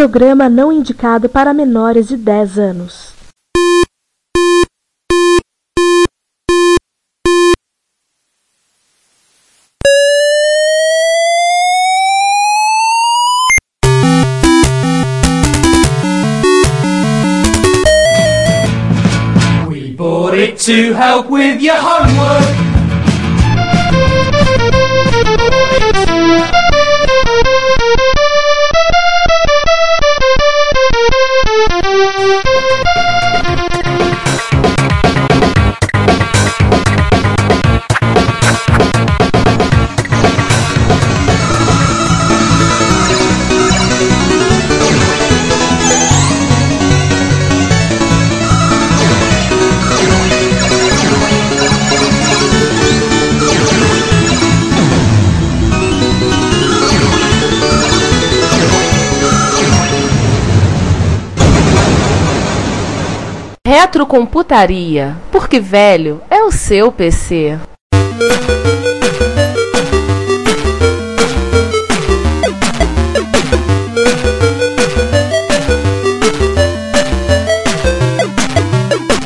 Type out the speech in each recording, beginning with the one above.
programa não indicado para menores de 10 anos. We bought it to help with your homework. Retrocomputaria, porque velho é o seu PC.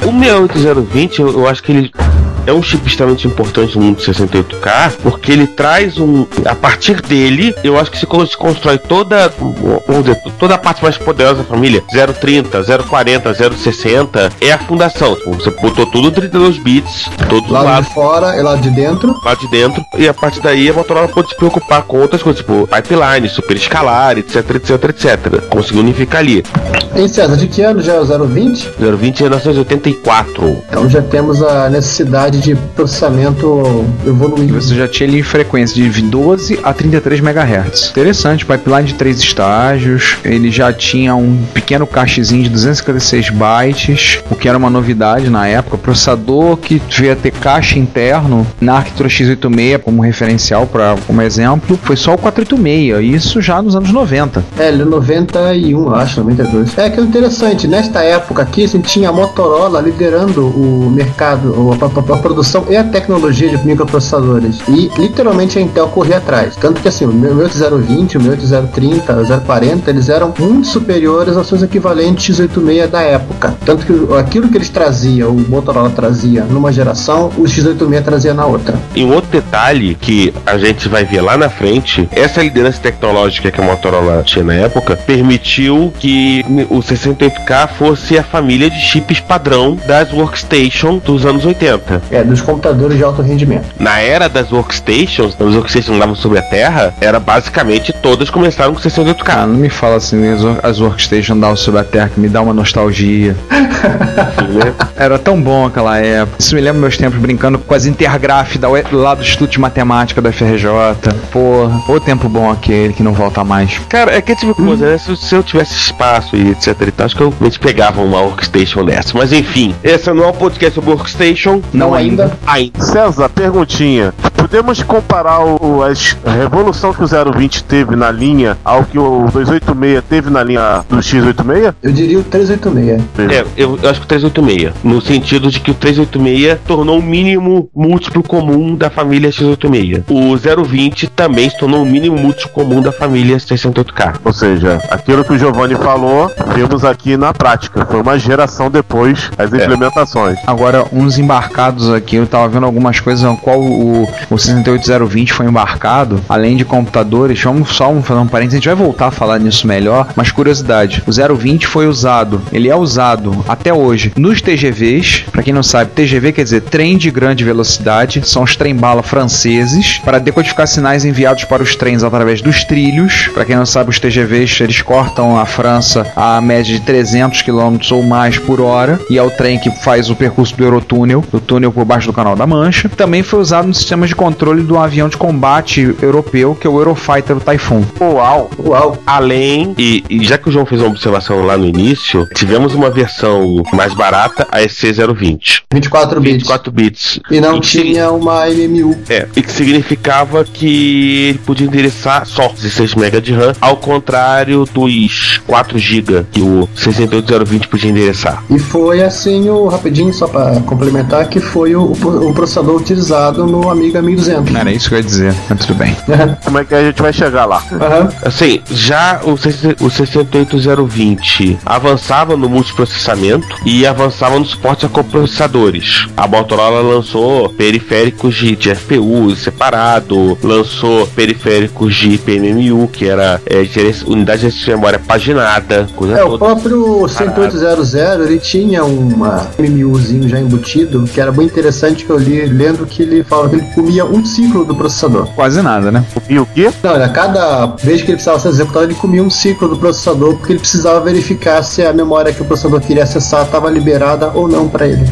O 68020, eu, eu acho que ele é um chip extremamente importante no mundo 68K, porque ele traz um. A partir dele, eu acho que se con- se constrói toda. Vamos dizer, toda a parte mais poderosa da família. 030, 040, 060 é a fundação. Você botou tudo 32 bits, todos os Lado lados de fora e lado de dentro. lá de dentro, e a partir daí a Motorola pode se preocupar com outras coisas, tipo pipeline, super escalar, etc, etc, etc. Conseguiu unificar ali. Em César, de que ano já é o 020? 020 é 1984. Então já temos a necessidade de processamento evoluído. Você já tinha ali frequência de 12 a 33 MHz. Interessante, pipeline de três estágios. Ele já tinha um pequeno cachezinho de 256 bytes, o que era uma novidade na época. Processador que devia ter caixa interno na arquitetura x86 como referencial, pra, como exemplo, foi só o 486. Isso já nos anos 90. É, ele é 91, eu acho, 92. É que é interessante, nesta época aqui, a gente tinha a Motorola liderando o mercado, a, a- a produção e a tecnologia de microprocessadores. E literalmente a Intel corria atrás. Tanto que assim, o 8020, o 8030, o 040, eles eram muito superiores aos seus equivalentes x86 da época. Tanto que aquilo que eles traziam, o Motorola trazia numa geração, o x86 trazia na outra. E um outro detalhe que a gente vai ver lá na frente, essa liderança tecnológica que a Motorola tinha na época permitiu que o 68K fosse a família de chips padrão das workstation dos anos 80. É, dos computadores de alto rendimento. Na era das workstations, as workstations andavam sobre a Terra, era basicamente todas começaram com 68K. Ah, não me fala assim, as, wor- as workstations davam sobre a terra, que me dá uma nostalgia. Era tão bom aquela época. Isso me lembra meus tempos brincando com as intergraph da, lá do Instituto de Matemática da FRJ. Porra, o tempo bom aquele que não volta mais. Cara, é que tipo de coisa, né? Se, se eu tivesse espaço e etc e tal, acho que eu pegava uma workstation dessa. Mas enfim, esse não é um podcast sobre workstation. Não ainda. Ainda. César, perguntinha. Podemos comparar o, a revolução que o 020 teve na linha ao que o 286 teve na linha do X86? Eu diria o 386. É, eu, eu acho que o 386. No sentido de que o 386 tornou o mínimo múltiplo comum da família X86. O 020 também se tornou o mínimo múltiplo comum da família 68K. Ou seja, aquilo que o Giovanni falou, vimos aqui na prática. Foi uma geração depois as implementações. Agora, uns embarcados aqui, eu tava vendo algumas coisas qual o, o 68020 foi embarcado, além de computadores. Vamos só fazer um parênteses, a gente vai voltar a falar nisso melhor, mas curiosidade: o 020 foi usado, ele é usado até hoje nos TGVs. Pra quem não sabe, TGV quer dizer trem de grande velocidade, são os trem-bala franceses, para decodificar sinais enviados para os trens através dos trilhos. Pra quem não sabe, os TGVs eles cortam a França a média de 300 km ou mais por hora, e é o trem que faz o percurso do Eurotúnel, do túnel por baixo do Canal da Mancha. Também foi usado no sistema de controle do avião de combate europeu, que é o Eurofighter Typhoon. Uau! Uau! Além, e, e já que o João fez uma observação lá no início, tivemos uma versão mais barata, a EC020. 24 bits. 24 bits. E não E tinha uma MMU. É, e que significava que ele podia endereçar só 16 MB de RAM, ao contrário dos 4 GB que o 68020 podia endereçar. E foi assim o rapidinho, só para complementar, que foi o, o processador utilizado no Amiga 1200. Era isso que eu ia dizer, mas tudo bem. Como é que a gente vai chegar lá? Aham. Assim, já o, 60 o 68020 avançava no multiprocessamento e avançava no suporte a coprocessadores. A Motorola lançou periféricos de, de FPU separado, lançou periféricos de PMMU, que era é, unidade de memória paginada, coisa É, o toda. próprio 10800 ele tinha uma MMUzinho já embutido, que era bem interessante que eu li lendo que ele falava que ele comia um ciclo do processador. Quase nada, né? E o quê? Não, a cada vez que ele precisava ser executado, ele comia um ciclo do processador, porque ele precisava verificar se a memória que o processador queria acessar estava liberada ou não para ele.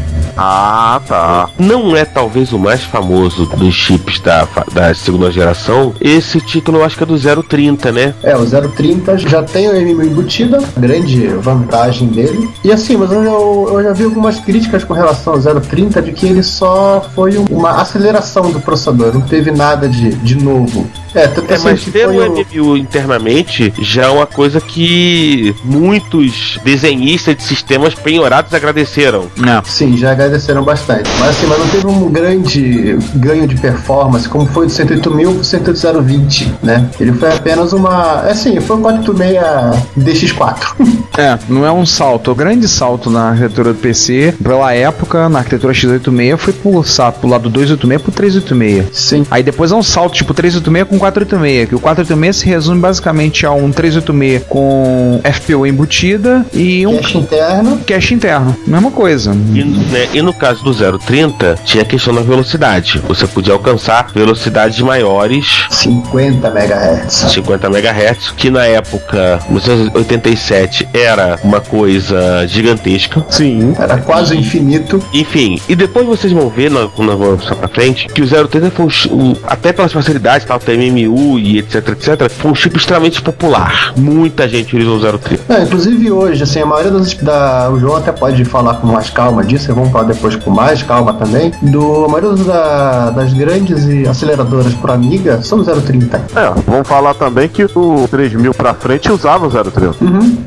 Ah, tá. Não é talvez o mais famoso dos chips da, da segunda geração. Esse título eu acho que é do 030, né? É, o 030 já tem o MMU embutido, grande vantagem dele. E assim, mas eu, eu- eu já vi algumas críticas com relação ao 030 de que ele só foi um- uma aceleração do processador, não teve nada de, de novo. É, tanto É, assim mas que ter foi o- MMU internamente já é uma coisa que muitos desenhistas de sistemas penhorados agradeceram. Não. Sim, já agradeceram bastante. Mas assim, mas não teve um grande ganho de performance como foi do 108.000 pro 108.020, né? Ele foi apenas uma. É assim, foi um 486 DX4. É, não é um salto. O grande salto na arquitetura do PC, pela época, na arquitetura x86, foi pro, sa- pro lado 286 pro 386. Sim. Aí depois é um salto tipo 386 com 486, que o 486 se resume basicamente a um 386 com FPU embutida e um Cache interno. cache interno. Mesma coisa. E, né, e no caso do 030, tinha a questão da velocidade. Você podia alcançar velocidades maiores 50 MHz. 50 MHz, que na época, 1987, era uma coisa gigantesca. Sim. Era quase infinito. Enfim, e depois vocês vão ver, quando vamos passar pra frente, que o 030 foi um, um- até pelas facilidades, tal, tem MMU e etc, etc, foi um chip extremamente popular. Muita gente utilizou o 030. Não, inclusive hoje, assim, a maioria das. Da, o João até pode falar com mais calma disso, vamos falar depois com mais calma também. Do, a maioria das- da- das grandes aceleradoras por Amiga são 030. É, vamos falar também que o 3000 pra frente usava o 030.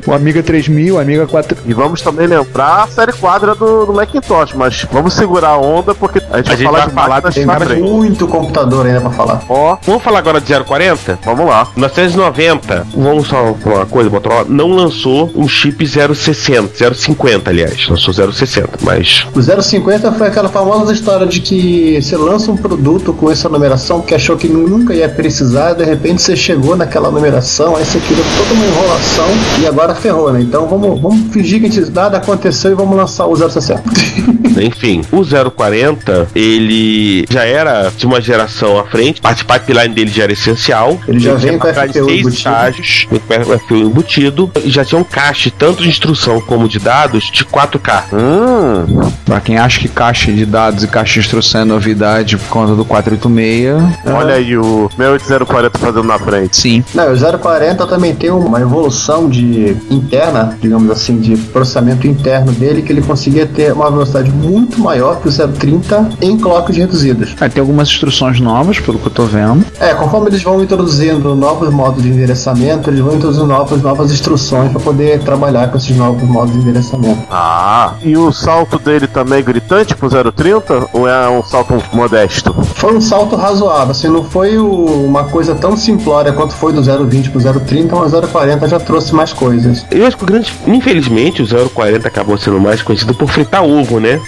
O Amiga 3000, o Amiga 4. E vamos também lembrar a série quadra do, do Macintosh, mas vamos segurar a onda porque a gente, A gente vai falar vai de falar máquinas Tem muito computador ainda pra falar. Ó, Vamos falar agora de 040? vamos lá. 1990, vamos só falar uma coisa, Motorola não lançou um chip 060, 050, aliás, lançou 060, mas O 050 foi aquela famosa história de que você lança um produto com essa numeração que achou que nunca ia precisar, de repente você chegou naquela numeração, aí você criou toda uma enrolação e agora ferrou, né? Então vamos, vamos fingir que nada aconteceu e vamos lançar o 060. Enfim, o 040, ele já era de uma geração à frente, a pipeline dele já era essencial. Ele já vem com FPU seis embutido. estágios, com FPU embutido, e já tinha um cache, tanto de instrução como de dados, de 4K. Hum, Pra quem acha que caixa de dados e caixa de instrução é novidade por conta do 486, olha aí o 68040 fazendo na frente. sim. Não, o 040 também tem uma evolução de interna, digamos assim, de processamento interno dele, que ele conseguia ter uma velocidade muito maior que o 030 em clocks reduzidos. Aí tem algumas instruções novas, pelo que eu tô vendo. É, conforme eles vão introduzindo novos modos de endereçamento, eles vão introduzindo novas, novas instruções para poder trabalhar com esses novos modos de endereçamento. Ah, e o salto dele também é gritante pro 030 ou é um salto modesto? Foi um salto razoável, assim, não foi o- uma coisa tão simplória quanto foi do 020 pro 030, mas o 040 já trouxe mais coisas. Eu acho que o grande. Infelizmente, o 040 acabou sendo mais conhecido por fritar ovo, né?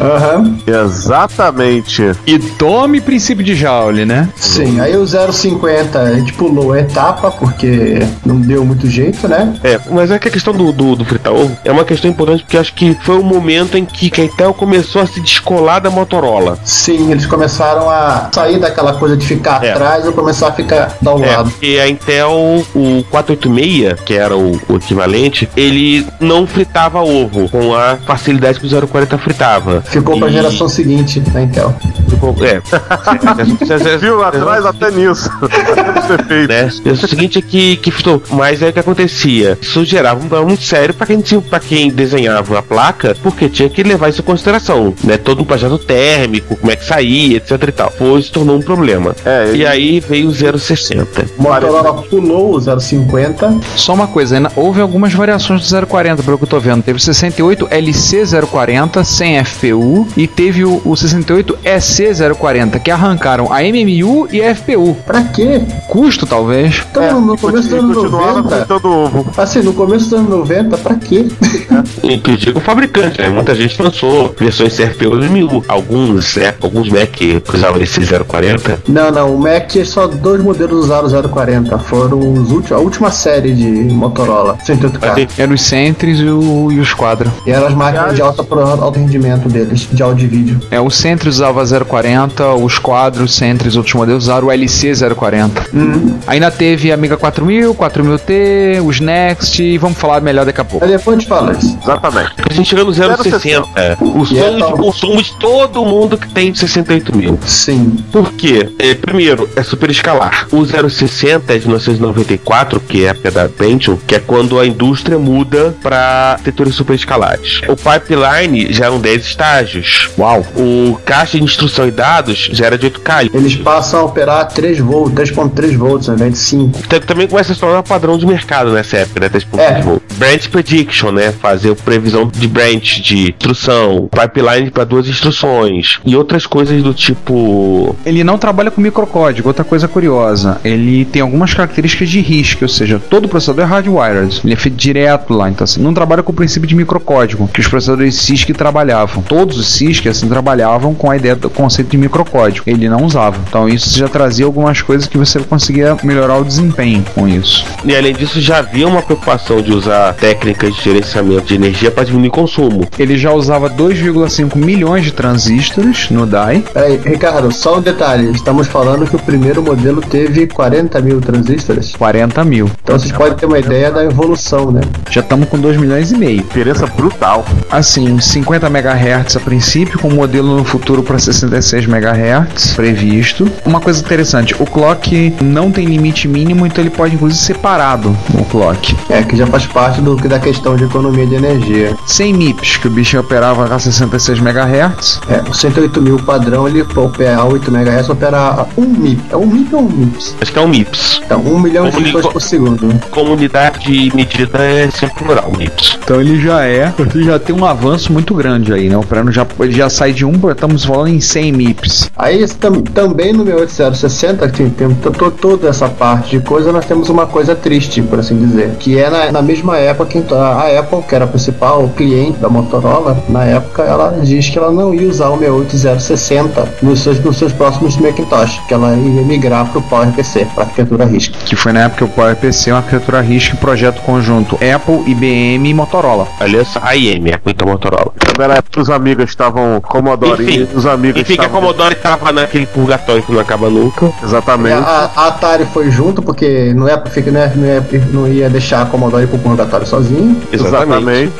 Aham. Exatamente. E tome princípio de Joule, né? Sim, aí o 050 a gente pulou a etapa porque não deu muito jeito, né? É, mas é que a questão do, do, do fritar ovo é uma questão importante porque acho que foi o momento em que a Intel começou a se descolar da Motorola. Sim, eles começaram a sair daquela coisa de ficar É. atrás e começar a ficar ao É, lado. porque a Intel, o 486, que era o, o equivalente, ele não fritava ovo com a facilidade que o 040 fritava. Ficou pra E- geração seguinte da Intel. Ficou, é. Viu atrás até nisso. Né? E O seguinte é que, que fritou. Mas aí o que acontecia? Isso gerava um problema muito sério pra quem, tinha- pra quem desenhava a placa, porque tinha que levar isso consideração, né? Todo um projeto térmico, como é que saía, etc e tal. Foi, se tornou um problema. É, E aí veio o 060. Motorola pulou o 050. Só uma coisa, ainda houve algumas variações do 040, pelo que eu tô vendo. Teve o 68 LC040 sem FPU e teve o, o 68 EC040, que arrancaram a MMU e a FPU. Pra quê? Custo, talvez. Então, é, no começo anos continuava 90. fritando ovo. Assim, no começo dos anos 90, pra quê? E que eu digo o fabricante, né? Muita gente lançou versões CFPU e MU. Alguns, né? Alguns Mac que usavam esse 040. Não, não, o Mac só dois modelos usaram o 040. Foram os últimos, a última série de Motorola, 108K. Mas, Eram os Centris e, o, e os Quadra. E eram as máquinas de alta, pro- alto rendimento deles, de áudio e vídeo. É, o Centris usava 040, os Quadros, Centris, outros modelos usaram o LC040. Ainda teve a Amiga 4000, 4000T, os Next, e vamos falar melhor daqui a pouco. Aí depois a gente fala isso. Exatamente. a gente chega no 060. O E é sonho de tal. consumo de todo mundo que tem 68 mil. Sim. Por quê? É, primeiro, é super escalar. O 060 é de 1994, que é a época da Pentium, que é quando a indústria muda para arquiteturas super escalares. O pipeline já eram 10 estágios. Uau! O caixa de instrução e dados já era de 8K. Eles passam a operar 3 volts, 3.3 volts ao invés de 5. Então, também começa a se tornar padrão de mercado nessa época, né? 3.3 É. volt. Branch prediction, né? Fazer previsão de branch, de instrução, pipeline para duas instruções e outras coisas do tipo. Ele não trabalha com microcódigo, outra coisa curiosa. Ele tem algumas características de RISC, ou seja, todo processador é hardwired. Ele é feito direto lá, então assim, não trabalha com o princípio de microcódigo, que os processadores CISC trabalhavam. Todos os CISC assim trabalhavam com a ideia do conceito de microcódigo. Ele não usava. Então isso já trazia algumas coisas que você conseguia melhorar o desempenho com isso. E além disso, já havia uma preocupação de usar técnicas de gerenciamento de energia para diminuir consumo. Ele já usava 2,5 milhões de transistores no DAI. Peraí, Ricardo, só um detalhe. Estamos falando que o primeiro modelo teve 40 mil transistores. 40 mil. Então vocês podem ter uma ideia da evolução, né? Já estamos com 2 milhões e meio. Diferença brutal. Assim, 50 MHz a princípio, com modelo no futuro para 66 MHz previsto. Uma coisa interessante, o clock não tem limite mínimo, então ele pode inclusive ser parado o clock. É, que já faz parte do, da questão de economia de energia. 100 MIPS, que o bicho operava a 66 MHz. É, o 108 mil padrão, ele opera a 8 MHz, opera a 1 MIP. É 1 MIP ou 1 MIPS? Acho que é um MIPS. Então, 1 milhão de Como pessoas por segundo. Comunidade de medida é sempre plural, MIPS. Então ele já é, ele já tem um avanço muito grande aí, né? Operando já, ele já sai de 1, estamos falando em 100 MIPS. Aí tam- também no 68060, que tem, to- to- toda essa parte de coisa, nós temos uma coisa triste, por assim dizer. Que é na, na mesma época que a a Apple, que era a principal cliente da Motorola, na época ela diz que ela não ia usar o 68060 nos seus, nos seus próximos Macintosh, que ela ia migrar para o PowerPC, para arquitetura RISC. Que foi na época que o PowerPC é uma arquitetura RISC projeto conjunto Apple, IBM e Motorola. Aliança AIM, a cuita Motorola. Também era época que os amigos estavam Commodore Enfim, e os amigos Enfim, que a estavam... Commodore tava naquele purgatório que não acaba nunca. Exatamente. A, a Atari foi junto, porque não, é, não, é, não, é, não ia deixar a Commodore pro purgatório sozinho. Exatamente.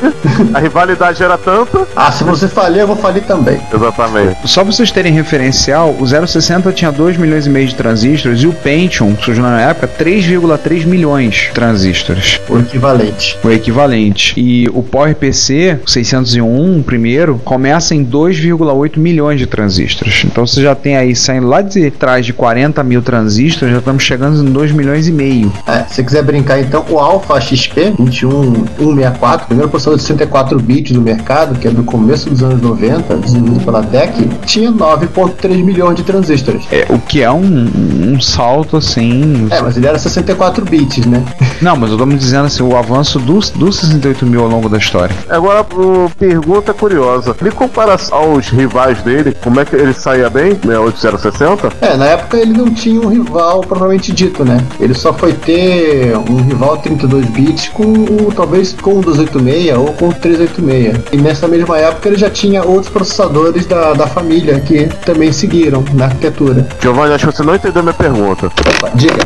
a rivalidade era tanta. Ah, se você falir, eu vou falir também. Exatamente. Só pra vocês terem referencial, o 060 tinha 2 milhões e meio de transistores e o Pentium, que surgiu na época, 3,3 milhões de transistores. O equivalente. O equivalente. E o PowerPC 601, o primeiro, começa em 2,8 milhões de transistores. Então você já tem aí, saindo lá de trás de 40 mil transistores, já estamos chegando em 2 milhões e meio. É, se você quiser brincar, então, o Alpha XP 21164, primeiro processador de 64 bits do mercado, que é do começo dos anos 90, desenvolvido pela DEC, tinha 9.3 milhões de transistores. É, o que é um, um salto assim. É, mas ele era 64 bits, né? Não, mas eu tô me dizendo assim, o avanço do, do 68 mil ao longo da história. Agora, uma pergunta curiosa. Em comparação aos rivais dele, como é que ele saía bem? 68060? É, na época ele não tinha um rival propriamente dito, né? Ele só foi ter um rival 32 bits com o, talvez com o 286 ou com o 386. E nessa mesma época ele já tinha outros processadores da, da família que também seguiram na arquitetura. Giovanni, acho que você não entendeu minha pergunta. Opa, diga.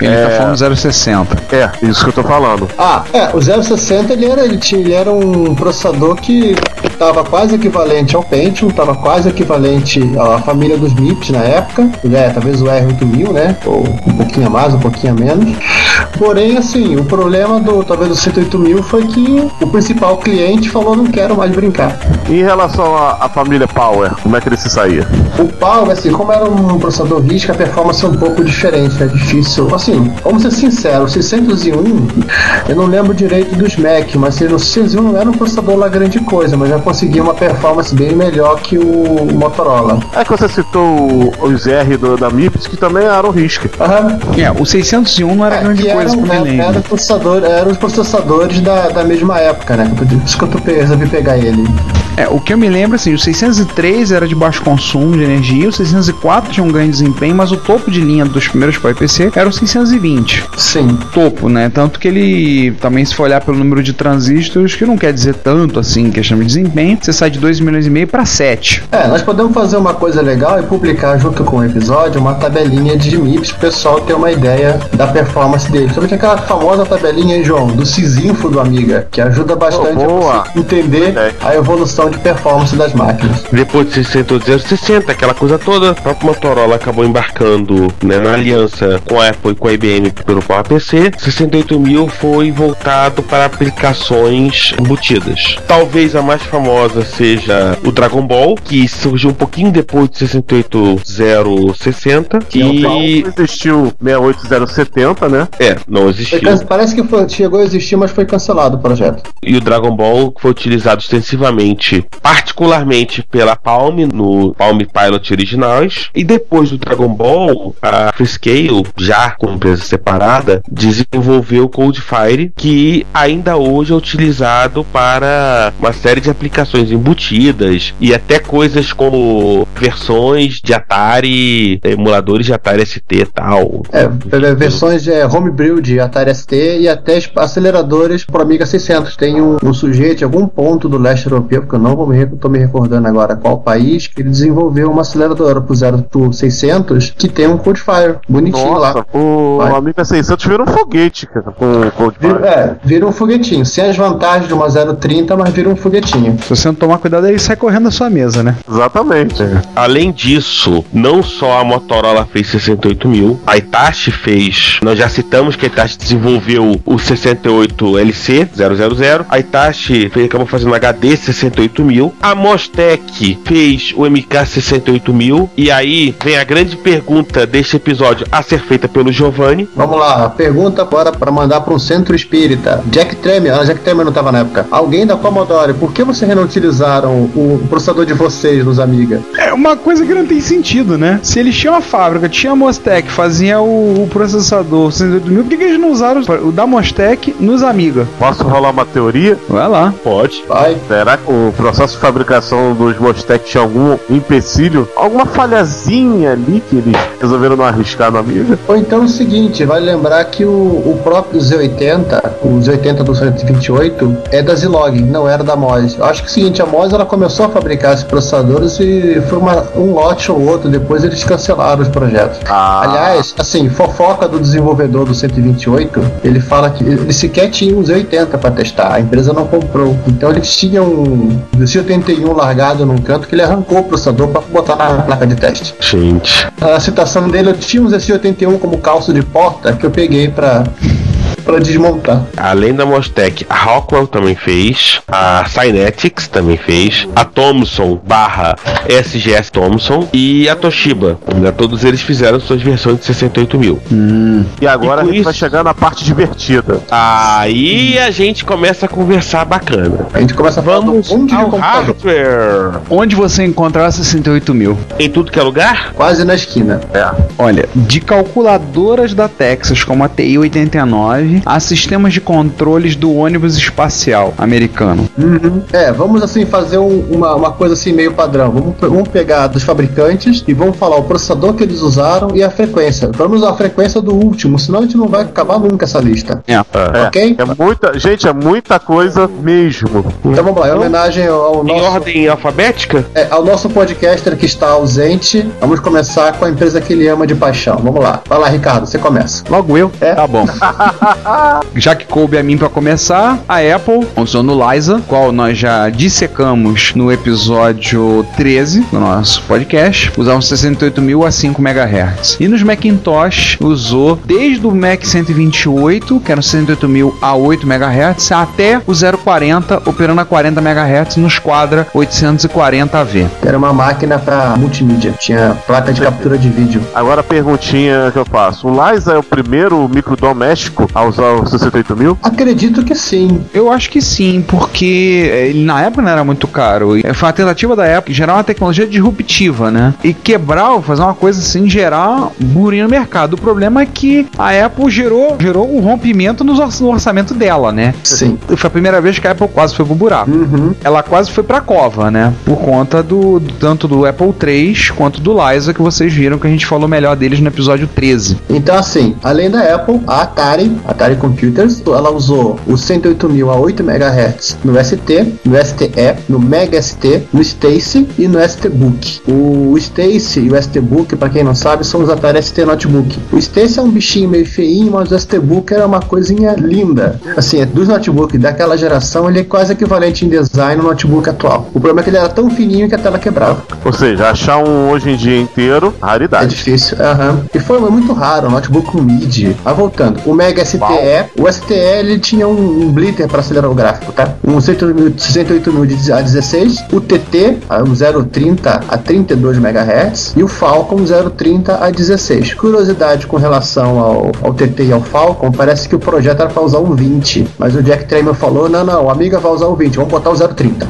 Ele É. tá falando 060. É, isso que eu tô falando. Ah, é, o 060 ele era, ele, tinha, ele era um processador que estava quase equivalente ao Pentium, estava quase equivalente à família dos MIPS na época, é, talvez o R8000, né, ou um pouquinho a mais, um pouquinho a menos. Porém, assim, o problema do talvez do 108000 foi que o principal cliente falou não quero mais brincar explicar. Em relação à, à família Power, como é que ele se saía? O Power, assim, como era um processador RISC, a performance é um pouco diferente, é difícil. Assim, vamos ser sinceros, o 601, eu não lembro direito dos Mac, mas assim, o 601 não era um processador lá grande coisa, mas já conseguia uma performance bem melhor que o Motorola. É que você citou o- os R do, da MIPS, que também eram RISC. Aham. É, o 601 não era É, grande coisa, eram, eu me era, lembro. era processador, eram os processadores da, da mesma época, né? Por isso que eu resolvi pegar ele. Thank you. É, o que eu me lembro, assim, o 603 era de baixo consumo de energia, o 604 tinha um grande desempenho, mas o topo de linha dos primeiros PowerPC era o 620. Sim. Topo, né? Tanto que ele, também se for olhar pelo número de transistores, que não quer dizer tanto assim em questão de desempenho, você sai de 2 milhões e meio para 7. É, nós podemos fazer uma coisa legal e publicar junto com o episódio uma tabelinha de MIPS pro pessoal ter uma ideia da performance dele. Somente aquela famosa tabelinha, hein, João, do Cisinfo do Amiga, que ajuda bastante Oh, a você entender É. a evolução de performance das máquinas. Depois de 660, aquela coisa toda, o próprio Motorola acabou embarcando né, na aliança com a Apple e com a IBM pelo PowerPC. 68000 foi voltado para aplicações embutidas. Talvez a mais famosa seja o Dragon Ball, que surgiu um pouquinho depois de 68060, E que não existiu 68070, né? é, não existiu. can- Parece que foi- chegou a existir, mas foi cancelado o projeto. E o Dragon Ball foi utilizado extensivamente, particularmente pela Palm no Palm Pilot originais. E depois do Dragon Ball, a Freescale, já com empresa separada, desenvolveu o Codefire, que ainda hoje é utilizado para uma série de aplicações embutidas e até coisas como versões de Atari, emuladores de Atari ST e tal. É, v- versões de é, homebrew de Atari ST e até es- aceleradores pro Amiga 600. Tem um, um sujeito algum ponto do leste europeu, que eu não vou me, tô me recordando agora qual país, que ele desenvolveu uma aceleradora pro 0 pro 600 que tem um Codefire bonitinho Nossa, lá. o Vai. Amiga 600 virou um foguete, cara, com Vira, é, vira um foguetinho. Sem as vantagens de uma 030, mas vira um foguetinho. Se você não tomar cuidado, ele sai correndo da sua mesa, né? Exatamente. Além disso, não só a Motorola fez 68 mil, a Itachi fez. Nós já citamos que a Itachi desenvolveu o 68 LC 000. A Itachi fez, acabou fazendo HD 68 mil. A Mostec fez o MK 68 mil. E aí vem a grande pergunta deste episódio a ser feita pelo Giovanni. Vamos lá, pergunta agora para mandar para um centro espírita. Jack Tremor, ah, Jack Tremor não estava na época. Alguém da Commodore, por que vocês não utilizaram o processador de vocês nos Amiga? É uma coisa que não tem sentido, né? Se eles tinham a fábrica, tinha a Mostec, fazia o, o processador 608 mil, por que, que eles não usaram o da Mostec nos Amiga? Posso rolar uma teoria? Vai lá. Pode. Vai. Será que o processo de fabricação dos Mostec tinha algum empecilho? Alguma falhazinha ali que eles resolveram não arriscar na Amiga? Ou então é o seguinte, vale lembrar que o, o próprio Z80, o Z80 do 128, é da Zilog, não era da MOS. Eu acho que é o seguinte, a MOS ela começou a fabricar esses processadores e foi uma- um lote ou outro, depois eles cancelaram os projetos. Ah. Aliás, assim, fofoca do desenvolvedor do 128, ele fala que ele sequer tinha um Z80 para testar, a empresa não comprou. Então eles tinham um Z81 largado num canto que ele arrancou o processador para botar na placa de teste. Gente. A citação dele, eu tinha um Z81 como calço de porta que eu peguei pra, para desmontar. Além da Mostec, a Rockwell também fez, a Cynetics também fez, a Thomson barra SGS Thomson e a Toshiba. Né? Todos eles fizeram suas versões de 68 mil. Hum. E agora e a gente isso... vai chegar na parte divertida. Aí hum. a gente começa a conversar bacana. A gente começa a falar onde ao hardware. Onde você encontrar 68 mil? Em tudo que é lugar? Quase na esquina. É. Olha, de calculadoras da Texas como a TI-89 a sistemas de controles do ônibus espacial americano. Uhum. É, vamos assim fazer um, uma, uma coisa assim meio padrão. Vamos, vamos pegar dos fabricantes e vamos falar o processador que eles usaram e a frequência. Vamos a frequência do último, senão a gente não vai acabar nunca essa lista. É, é ok? É muita, gente, é muita coisa mesmo. Então vamos lá, em homenagem ao nosso. Em ordem alfabética? É, ao nosso podcaster que está ausente. Vamos começar com a empresa que ele ama de paixão. Vamos lá. Vai lá, Ricardo, você começa. Logo eu? É. Tá bom. Já que coube a mim pra começar, a Apple usou no Liza, qual nós já dissecamos no episódio 13 do nosso podcast, usava 68.000 a 5 MHz. E nos Macintosh usou desde o Mac 128, que era 68.000 a 8 MHz, até o 040 operando a 40 MHz nos quadra 840V. Era uma máquina pra multimídia. Tinha placa de captura de vídeo. Agora a perguntinha que eu faço. O Liza é o primeiro microdoméstico a usar o 68 mil? Acredito que sim. Eu acho que sim, porque ele na época não era muito caro. E Foi uma tentativa da época de gerar uma tecnologia disruptiva, né? E quebrar, ou fazer uma coisa assim, gerar burrinho no mercado. O problema é que a Apple gerou, gerou um rompimento no orçamento dela, né? Sim. Foi a primeira vez que a Apple quase foi pro buraco. Uhum. Ela quase foi pra cova, né? Por conta do, tanto do Apple 3 quanto do Liza que vocês viram que a gente falou melhor deles no episódio 13. Então, assim, além da Apple, a Atari, Atari Computers, ela usou o 108.000 a 8 MHz no ST, no STE, no Mega ST, no Stacy e no STBook. O Stacy e o STBook, pra quem não sabe, são os Atari ST Notebook. O Stacy é um bichinho meio feinho, mas o STBook era uma coisinha linda. Assim, dos notebooks daquela geração, ele é quase equivalente em design ao notebook atual. O problema é que ele era tão fininho que a tela quebrava. Ou seja, achar um hoje em dia inteiro, É raridade. difícil, aham. E foi muito raro, um notebook com MIDI. Mas voltando, o Mega STE, o STE ele tinha um, um blitter para acelerar o gráfico, tá? Um 68.000 de- a 16, o TT, um 030 a 32 MHz, e o Falcon 030 a 16. Curiosidade com relação ao, ao TT e ao Falcon, parece que o projeto era para usar um 20, mas o Jack Tramer falou: não, não, a amiga vai usar o 20, vamos botar o 030.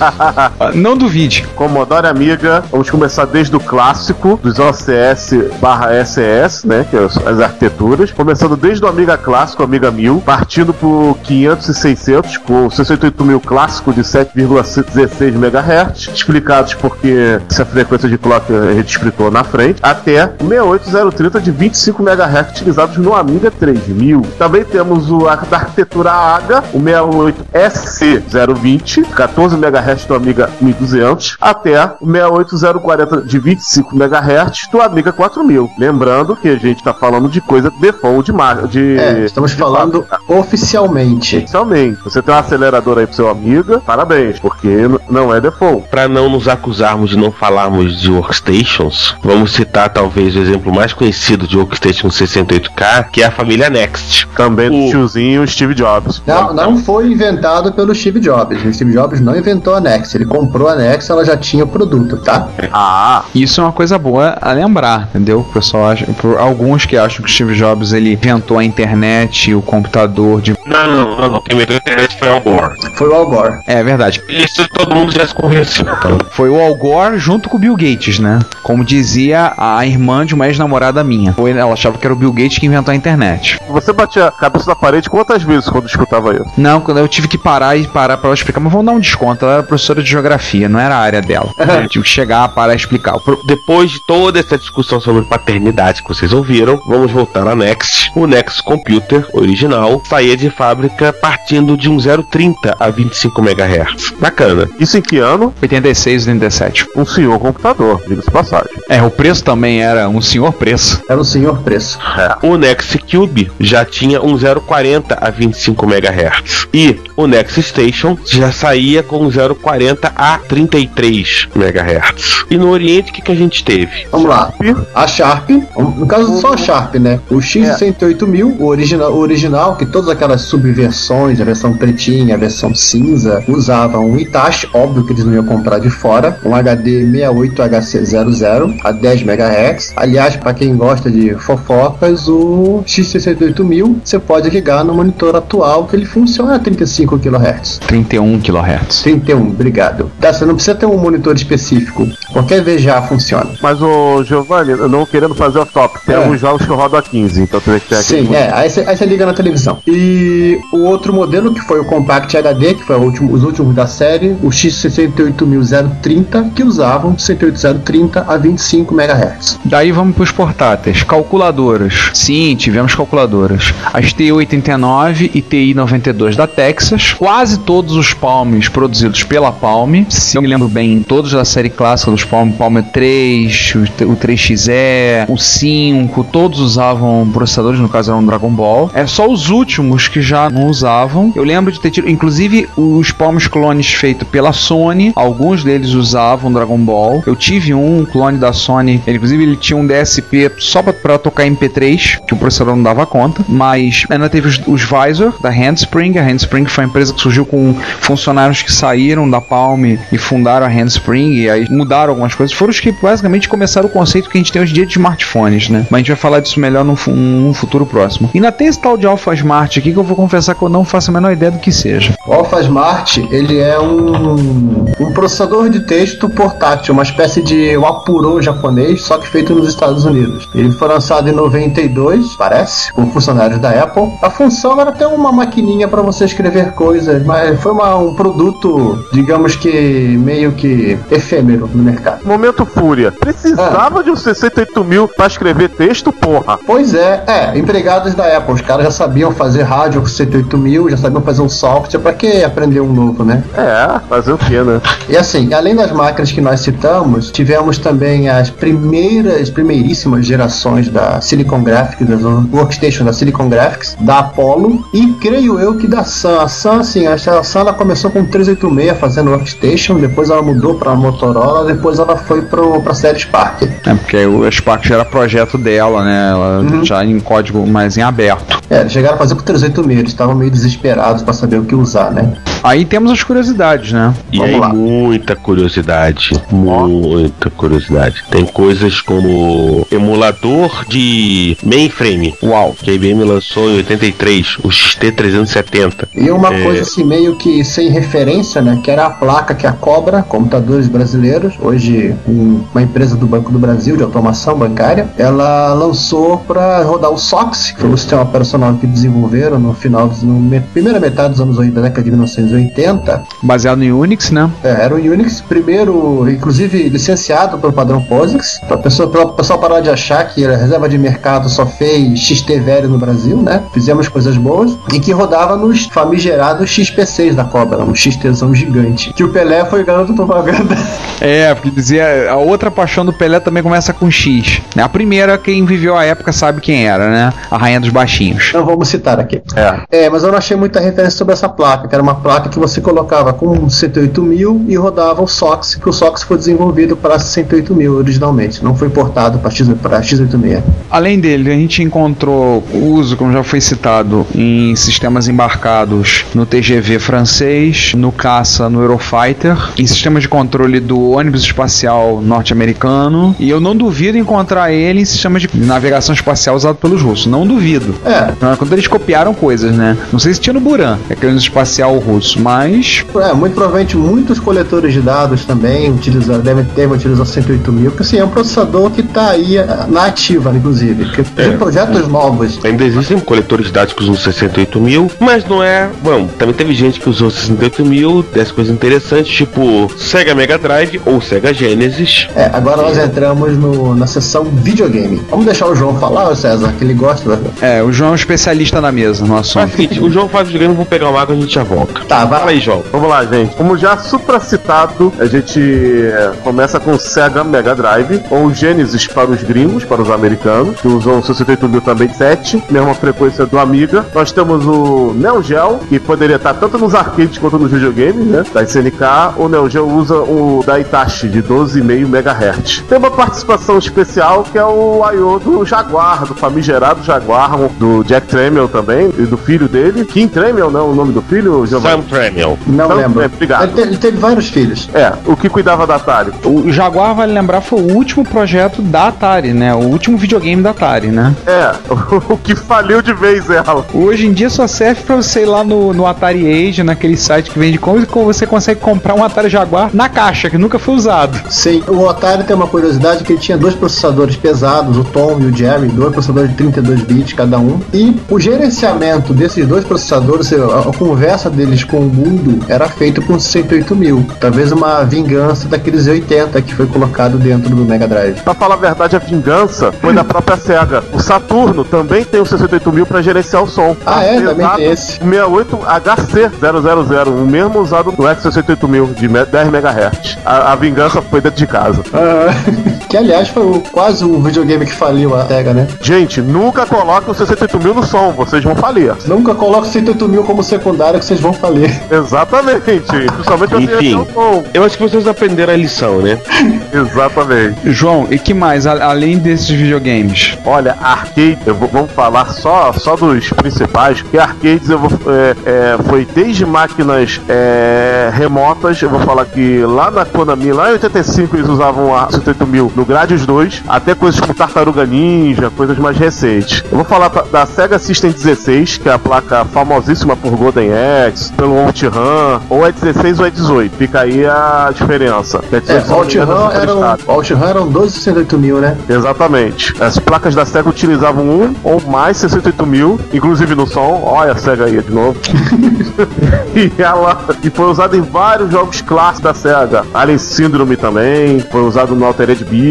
Ah, Não duvide. Commodore Amiga, vamos começar desde o clássico, dos OCS barra SS, né, que é as as arquiteturas, começando desde o Amiga clássico, Amiga 1000, partindo por 500 e 600, com o 68000 clássico de 7,16 MHz, explicados porque essa frequência de clock a gente explicou na frente, até o 68030 de 25 MHz utilizados no Amiga 3000. Também temos o, a da arquitetura AGA, o 68SC020, 14 MHz do Amiga 1200, até o 68040 de 25 MHz do Amiga 4000. Lembrando que a gente está falando de coisa default de marca. De, É, estamos de falando fábrica. oficialmente. Oficialmente, você tem um acelerador aí pro seu amiga, parabéns, porque não é default. Para não nos acusarmos de não falarmos de workstations, vamos citar talvez o exemplo mais conhecido de workstation 68K, que é a família Next. Também do O- tiozinho Steve Jobs. Não, não foi inventado pelo Steve Jobs. O Steve Jobs não inventou a Next. Ele comprou a Next, ela já tinha o produto, tá? Ah, Isso é uma coisa boa a lembrar, entendeu? O pessoal acha, por alguns que acham que o Steve Jobs ele inventou a internet, o computador de Não, não, não, não. Quem inventou a internet foi o Al Gore. Foi o Al Gore. É verdade. Isso todo mundo já se convenceu. Foi o Al Gore junto com o Bill Gates, né? Como dizia a irmã de uma ex-namorada minha. Foi- Ela achava que era o Bill Gates que inventou a internet. você batia a cabeça na parede quantas vezes quando escutava isso? Não, quando eu tive que parar e parar pra ela explicar, mas vamos dar um desconto. Ela era professora de geografia, não era a área dela. Eu tive que chegar, parar e explicar. Depois de toda essa discussão sobre paternidade que vocês ouviram, vamos voltar a Next. O Next Computer original saía de fábrica partindo de um 030 a 25 MHz. Bacana. Isso em que ano? 86, 87. Um senhor computador, diga-se de passagem. É, o preço também era um senhor preço. Era o senhor preço. O Next Cube já tinha um 040 a 25 MHz. E o Next Station já saía com um 040 a 33 MHz. E no Oriente, o que, que a gente teve? Vamos lá. A Sharp, no caso só a Sharp, né? O X68000, o original, o original, que todas aquelas subversões, a versão pretinha, a versão cinza, usavam um Itachi, óbvio que eles não iam comprar de fora, um HD 68HC00 a 10 MHz. Aliás, para quem gosta de fofocas, o X68000 você pode ligar no monitor atual que ele funciona a 35 kHz. 31 kHz. 31, obrigado. Tá, você não precisa ter um monitor específico. Qualquer VGA funciona. Mas o Giovanni, eu não querendo fazer off-top, tem É. alguns jogos que rodam a 15, então Sim, é. Aí você, liga na televisão. E o outro modelo, que foi o Compact HD, que foi o último- os últimos da série, o X68030, que usavam 68030 a 25 MHz. Daí vamos para os portáteis. Calculadoras. Sim, tivemos calculadoras. As TI-89 e TI-92 da Texas. Quase todos os Palms produzidos pela Palm. Se eu me lembro bem, todos da série clássica dos Palm, Palm 3, o 3XE, o 5, todos usavam processadores, no caso era um Dragon Ball. É só os últimos que já não usavam. Eu lembro de ter tido, inclusive, os Palms clones feitos pela Sony, alguns deles usavam Dragon Ball. Eu tive um clone da Sony, ele, inclusive ele tinha um DSP só para tocar MP3, que o processador não dava conta, mas ainda teve os, os Visor da Handspring. A Handspring foi uma empresa que surgiu com funcionários que saíram da Palm e fundaram a Handspring e aí mudaram algumas coisas. Foram os que basicamente começaram o conceito que a gente tem hoje em dia de smartphones, né? Mas a gente vai falar disso melhor num, num futuro próximo. E ainda tem esse tal de Alpha Smart aqui que eu vou confessar que eu não faço a menor ideia do que seja. O Alpha Smart, ele é um, um processador de texto portátil, uma espécie de Wapuro japonês, só que feito nos Estados Unidos. Ele foi lançado em 92, parece, por funcionários da Apple. A função era ter uma maquininha para você escrever coisas, mas foi uma, um produto, digamos que meio que efêmero no mercado. Momento fúria. Precisava de um 68 mil pra escrever texto, porra. Pois é, é, empregados da Apple, os caras já sabiam fazer rádio com 68 mil, já sabiam fazer um software, pra que aprender um novo, né? É, fazer o que, né? E assim, além das máquinas que nós citamos, tivemos também as primeiras, primeiríssimas gerações da Silicon Graphics, das workstation da Silicon Graphics, da Apollo e creio eu que da Sun. A Sun, assim, a Sun ela começou com 386 fazendo workstation, depois ela mudou pra Motorola, depois ela foi pro, pra série Spark. É, porque o Spark já era projeto dela, né? Ela Uhum. já em código mais em aberto. É, chegaram a fazer com 386, eles estavam meio desesperados pra saber o que usar, né? Aí temos as curiosidades, né? E Vamos aí, lá. muita curiosidade. Muita curiosidade. Tem coisas como emulador de mainframe. Uau. Que a IBM lançou em 83, o XT370. E uma É. coisa assim, meio que sem referência, né? Que era a placa que a Cobra, computadores brasileiros, hoje um- uma empresa do Banco do Brasil de automação bancária, ela lançou para rodar o SOX, que foi o sistema operacional que desenvolveram no final dos. No me- primeira metade dos anos 80, da década de 1980. Baseado em Unix, né? É, era o Unix, primeiro, inclusive licenciado pelo padrão POSIX, para pessoa, o pessoal parar de achar que a reserva de mercado só fez XT velho no Brasil, né? Fizemos coisas boas e que rodava nos famigerados XP6 da Cobra, um XTzão gigante. Que o Pelé foi garoto propaganda. É, porque dizia a outra paixão do Pelé também começa com X. né? A primeira, quem viveu a época sabe quem era, né? A rainha dos baixinhos. Não vamos citar aqui. É. É, mas eu não achei muita referência sobre essa placa, que era uma placa que você colocava com 108.000 e rodava o SOX, que o SOX foi desenvolvido para 108.000 originalmente, não foi portado para X, para X86. Além dele, a gente encontrou o uso, como já foi citado, em sistemas embarcados no TGV francês, no caça no Eurofighter, em sistemas de controle do ônibus espacial norte-americano, e eu não duvido encontrar ele em sistemas de navegação espacial usado pelos russos. Não duvido. É, Quando eles copiaram coisas, né? Não sei se tinha no Buran, é aquele espacial russo, mas É, muito provavelmente muitos coletores de dados também utilizaram, devem, devem utilizar 108 mil, porque assim, é um processador que está aí eh, na ativa, inclusive. Porque tem projetos novos. Ainda existem coletores de dados que usam 68 mil, mas não é. Bom, também teve gente que usou 68 mil, dessas coisas interessantes, tipo Sega Mega Drive ou Sega Genesis. É, agora nós entramos no, na seção videogame. Vamos deixar o João falar, César, que ele gosta. da- é, o João é um especialista na mesa no assunto. seguinte, o João faz o videogame, eu vou pegar uma água e a gente já volta. Tá, vai Fala aí, João. Vamos lá, gente. Como já supracitado, a gente é, começa com o Sega Mega Drive, ou o Genesis para os gringos, para os americanos, que usam o 68 mil também 7, mesma frequência do Amiga. Nós temos o Neo Geo, que poderia estar tanto nos arcades quanto nos videogames, né? Da SNK. O Neo Geo usa o da Itachi, de 12,5 MHz. Tem uma participação especial que é o I.O. do Jaguar, do famigerado Jaguar, do Jack Tramiel também, e do filho dele. Kim Tramiel, não é o nome do filho, Giovanni? Sam Tramiel. Não Então, lembro. obrigado. Ele, te- ele teve vários filhos. É, o que cuidava da Atari. O Jaguar, vale lembrar, foi o último projeto da Atari, né? O último videogame da Atari, né? É, o que faliu de vez ela. Hoje em dia só serve pra você ir lá no, no Atari Age, naquele site que vende coisas, que você consegue comprar um Atari Jaguar na caixa, que nunca foi usado. Sim, o Atari tem uma curiosidade que ele tinha dois processadores pesados, o Tom e o Jerry, dois processadores de 32 bits cada um. E o gerenciamento desses dois processadores, a, conversa deles com o mundo era feito com 68 mil. Talvez uma vingança daqueles 80 que foi colocado dentro do Mega Drive. Pra falar a verdade, a vingança foi da própria SEGA. O Saturno também tem o 68 mil pra gerenciar o som. Ah, é? Também tem esse. O 68 HC000, o mesmo usado no X68000 de me- 10 MHz. A, a vingança foi dentro de casa. Ah, que aliás foi o- quase o videogame que faliu a SEGA, né? Gente, nunca coloque o 68 mil no som, vocês vão falir. Nunca coloca 68 mil como secundário que vocês vão falir. Exatamente. Principalmente Enfim. Eu acho que vocês aprenderam a lição, né? Exatamente. João, e que mais, a- além desses videogames? Olha, arcade, eu vou, vamos falar só, só dos principais, porque arcades eu vou, é, é, foi desde máquinas é, remotas, eu vou falar que lá na Konami, lá em 85 eles usavam a 78 mil no Gradius 2, até coisas como Tartaruga Ninja, coisas mais recentes. Eu vou falar da- Sega System 16, que é a placa famosíssima por Golden Axe, pelo OutRun, ou é 16 ou é 18, fica aí a diferença. É, o OutRun eram, OutRun eram 12 68 mil, né? Exatamente. As placas da SEGA utilizavam um ou mais 68 mil, inclusive no som. Olha a SEGA aí de novo. e ela e foi usada em vários jogos clássicos da SEGA. Alien Syndrome também, foi usado no Altered Beast.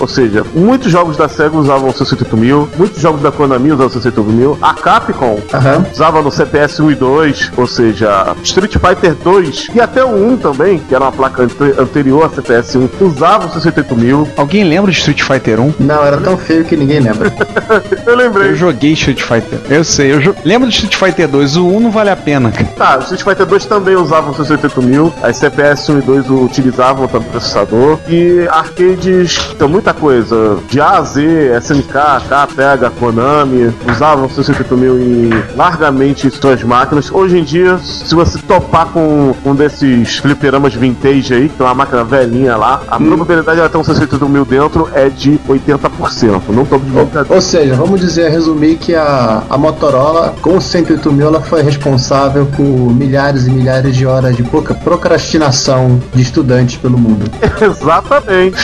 Ou seja, muitos jogos da SEGA usavam 68 mil, muitos jogos da Konami usavam 68 mil. A Capcom Aham. usava no CPS 1 e 2, ou seja, Street Fighter 2 e até o 1 também, que era uma placa ante- anterior a CPS 1, usavam 68 mil. Alguém lembra de Street Fighter 1? Não, era tão feio que ninguém lembra. Eu lembrei. Eu joguei Street Fighter. Eu sei, eu lembro do Street Fighter 2, o 1 não vale a pena. cara. Tá, o Street Fighter 2 também usavam 68 mil, as CPS 1 e 2 utilizavam também processador, e arcades, tem muita coisa, de A a Z, SNK, K, Pega, Konami, usavam 68 mil em largamente suas máquinas. Hoje em dia, se você topar com um desses fliperamas vintage aí, que tem uma máquina velhinha lá, a probabilidade de ela ter um 68 mil dentro é de 80%. Não tô de brincadeira. Ou seja, vamos dizer, resumir que a, a Motorola, com o 108 mil, ela foi responsável por milhares e milhares de horas de pouca procrastinação de estudantes pelo mundo. Exatamente.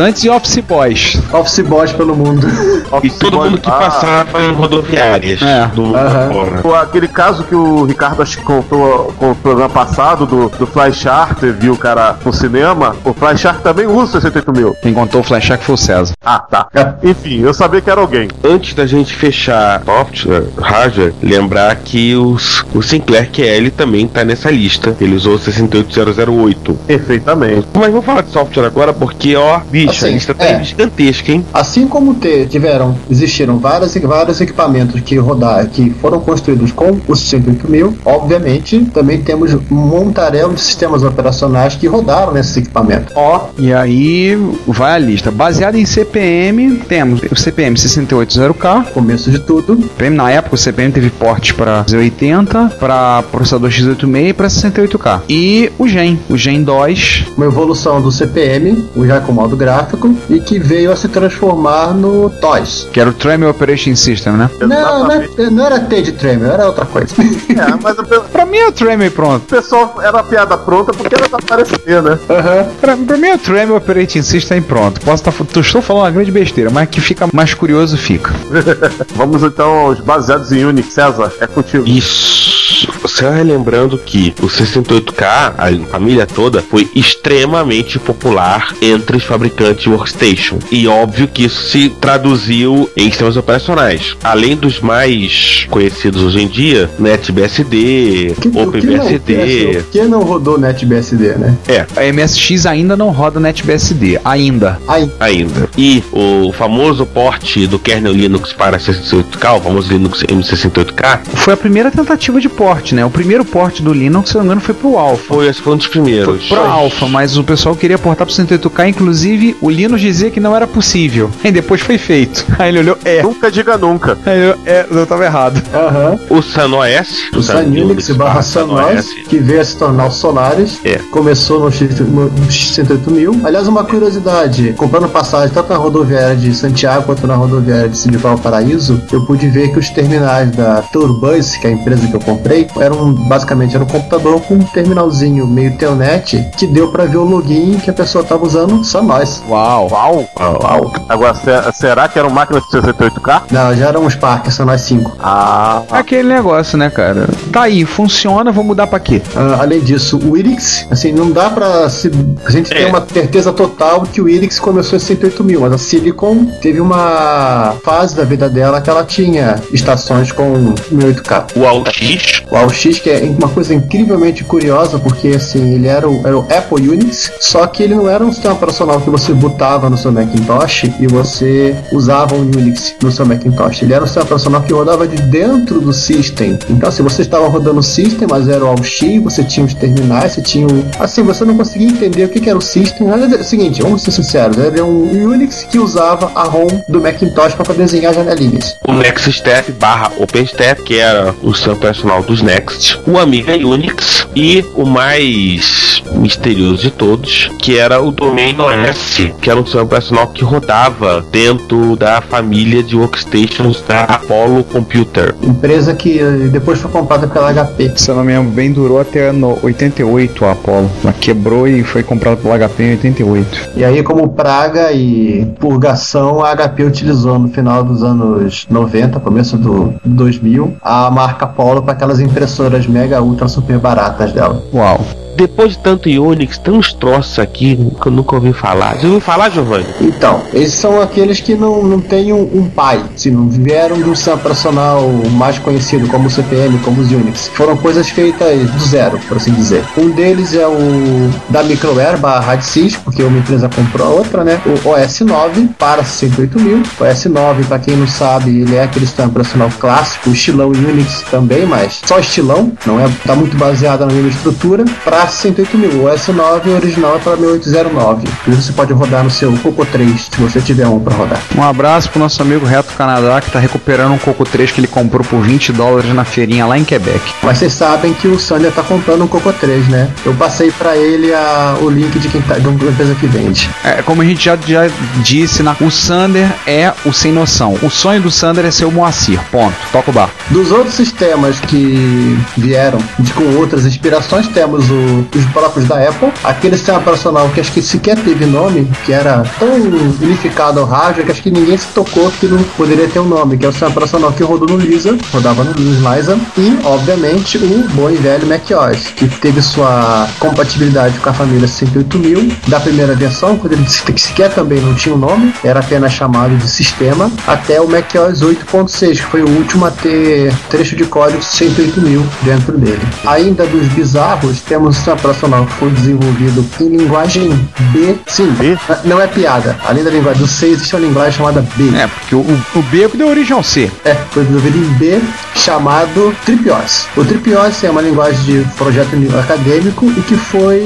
Estudantes e office boys. Office boys pelo mundo. E todo mundo que Ah, passava em rodoviárias É. do. Pô, aquele caso que o Ricardo acho que contou com o programa passado do, do Fly Charter, viu o cara no cinema, o Fly Charter também usa 68 mil. Quem contou o flashback foi o César. Ah, tá. Enfim, eu sabia que era alguém. Antes da gente fechar software, hardware, lembrar que os, o Sinclair QL também tá nessa lista. Ele usou 68008. Perfeitamente. Mas vamos falar de software agora porque, ó, bicho, a Assim, lista tá é. gigantesca, hein? Assim como te- tiveram, existiram vários, e vários equipamentos que rodar, que foram construídos com o 108 mil, obviamente também temos um montaréu de sistemas operacionais que rodaram nesses equipamentos. Ó, e aí vai a lista. Baseado em CPM, temos o CPM 680K. Começo de tudo, na época o CPM teve porte para Z80, para processador x86 e para 68K. E o Gen, o Gen 2. uma evolução do CPM, o já com modo gráfico, e que veio a se transformar no TOS. Que era o Tremel Operation System, né? Não, não, é- não era T de Tremel, era outra coisa. É, mas pe- Pra mim é o Tremel pronto. o pessoal era a piada pronta porque era pra aparecer, né? Pra, pra mim é o Tremel Operating System pronto. Posso estar. Tá, estou falando uma grande besteira, mas que fica mais curioso fica. Vamos então aos baseados em Unix. César, é contigo. Isso. Só relembrando que o 68K, a família toda, foi extremamente popular entre os fabricantes de workstation. E óbvio que isso se traduziu em sistemas operacionais. Além dos mais conhecidos hoje em dia, NetBSD, Que- OpenBSD. O que não rodou NetBSD, né? É, A MSX ainda não roda NetBSD. Ainda. Aí, ainda. E o famoso porte do kernel Linux para 68K, o famoso Linux M68K, Foi a primeira tentativa de porte, né? O primeiro porte do Linux, se não me engano, foi pro Alpha. foi, esse foi um dos primeiros. Pro Alpha, mas o pessoal queria portar pro 108K, inclusive o Linux dizia que não era possível. Aí depois foi feito. Aí ele olhou, é. Nunca diga nunca. Aí ele olhou, é, eu tava errado. aham. O Sun OS, O Sun Unix barra Sunos, que veio a se tornar o Solaris, É. começou no, X- X108.000. Aliás, uma curiosidade, comprando passagem tanto na rodoviária de Santiago quanto na rodoviária de Cidade Paraíso, eu pude ver que os terminais da Tourbus, que é a empresa que eu comprei, eram basicamente era um computador com um terminalzinho meio telnet que deu pra ver o login que a pessoa tava usando Sunos. Uau. Uau. Uau. Agora, se- será que eram máquinas de 68K? Não, já eram os Parker, são nós cinco. Ah, Aquele negócio, né, cara? Tá aí, funciona, vou mudar pra quê? Ah, além disso, o Irix, assim, não dá pra se, a gente ter É. uma certeza total que o Irix começou em 108 mil, mas a Silicon teve uma fase da vida dela que ela tinha estações com 1008K. O AUX, O AUX, que é uma coisa incrivelmente curiosa, porque assim, ele era o, era o Apple Unix, só que ele não era um sistema operacional que você botava no seu Macintosh e você usava um Unix no seu Macintosh. Ele era um sistema operacional que rodava de dentro do system. Então, se você estava rodando o system, mas era o AUX, você tinha os terminais, você tinha o... Assim, você não conseguia entender o que, era o system. Mas é o seguinte, vamos ser sinceros, era um Unix que usava a ROM do Macintosh para desenhar janelinhas. o NextStep barra OpenStep, que era o sistema operacional dos Next, o Amiga Unix e o mais misterioso de todos, que era o Domain OS, que era um sistema operacional que rodava dentro da família de workstations da Apollo Computer. Empresa que eh, depois foi comprada pela HP. Se eu não me lembro bem, durou até no 88 a Apollo. Ela quebrou e foi comprada pelo HP em 88. E aí, como praga e purgação, a HP utilizou no final dos anos 90, começo do 2000, a marca Apollo para aquelas impressoras mega ultra super baratas dela. Uau. Depois de tanto Unix, tem uns troços aqui que eu nunca ouvi falar. Já ouviu falar, Giovanni? Então, esses são aqueles que não, não têm um, um pai, se não vieram sistema operacional mais conhecido como o CPM, como os Unix. Foram coisas feitas do zero, por assim dizer. Um deles é o da Microware barra porque uma empresa comprou a outra, né? O OS9 para 68 mil. O OS9, para quem não sabe, ele é aquele sistema operacional clássico, estilão Unix também, mas só estilão, não é? Tá muito baseado na mesma estrutura. Para 68 mil. O S9 original é para 1809. E você pode rodar no seu Coco 3, se você tiver um para rodar. Um abraço pro nosso amigo Reto Canadá, que tá recuperando um Coco 3 que ele comprou por 20 dólares na feirinha lá em Quebec. Mas vocês sabem que o Sander tá comprando um Coco 3, né? Eu passei para ele a- o link de quem tá, de uma empresa que vende. É, como a gente já, já disse, na- o Sander é o sem noção. O sonho do Sander é ser o Moacir. Ponto. Toca o bar. Dos outros sistemas que vieram de, com outras inspirações, temos o- os próprios da Apple, aquele sistema operacional que acho que sequer teve nome, que era tão unificado ao hardware que acho que ninguém se tocou que não poderia ter um nome, que é o sistema operacional que rodou no Lisa, rodava no Liza, e obviamente o bom e velho macOS, que teve sua compatibilidade com a família 68000 da primeira versão, quando ele se- que sequer também não tinha um nome, era apenas chamado de sistema, até o macOS 8.6, que foi o último a ter trecho de código 68000 dentro dele. Ainda dos bizarros, temos sistema operacional foi desenvolvido em linguagem B, sim, B? não é piada. Além da linguagem do C, existe uma linguagem chamada B. É, porque o, o, B é o que deu origem ao C. É, foi desenvolvido em B, chamado TripOS. O TripOS é uma linguagem de projeto acadêmico e que foi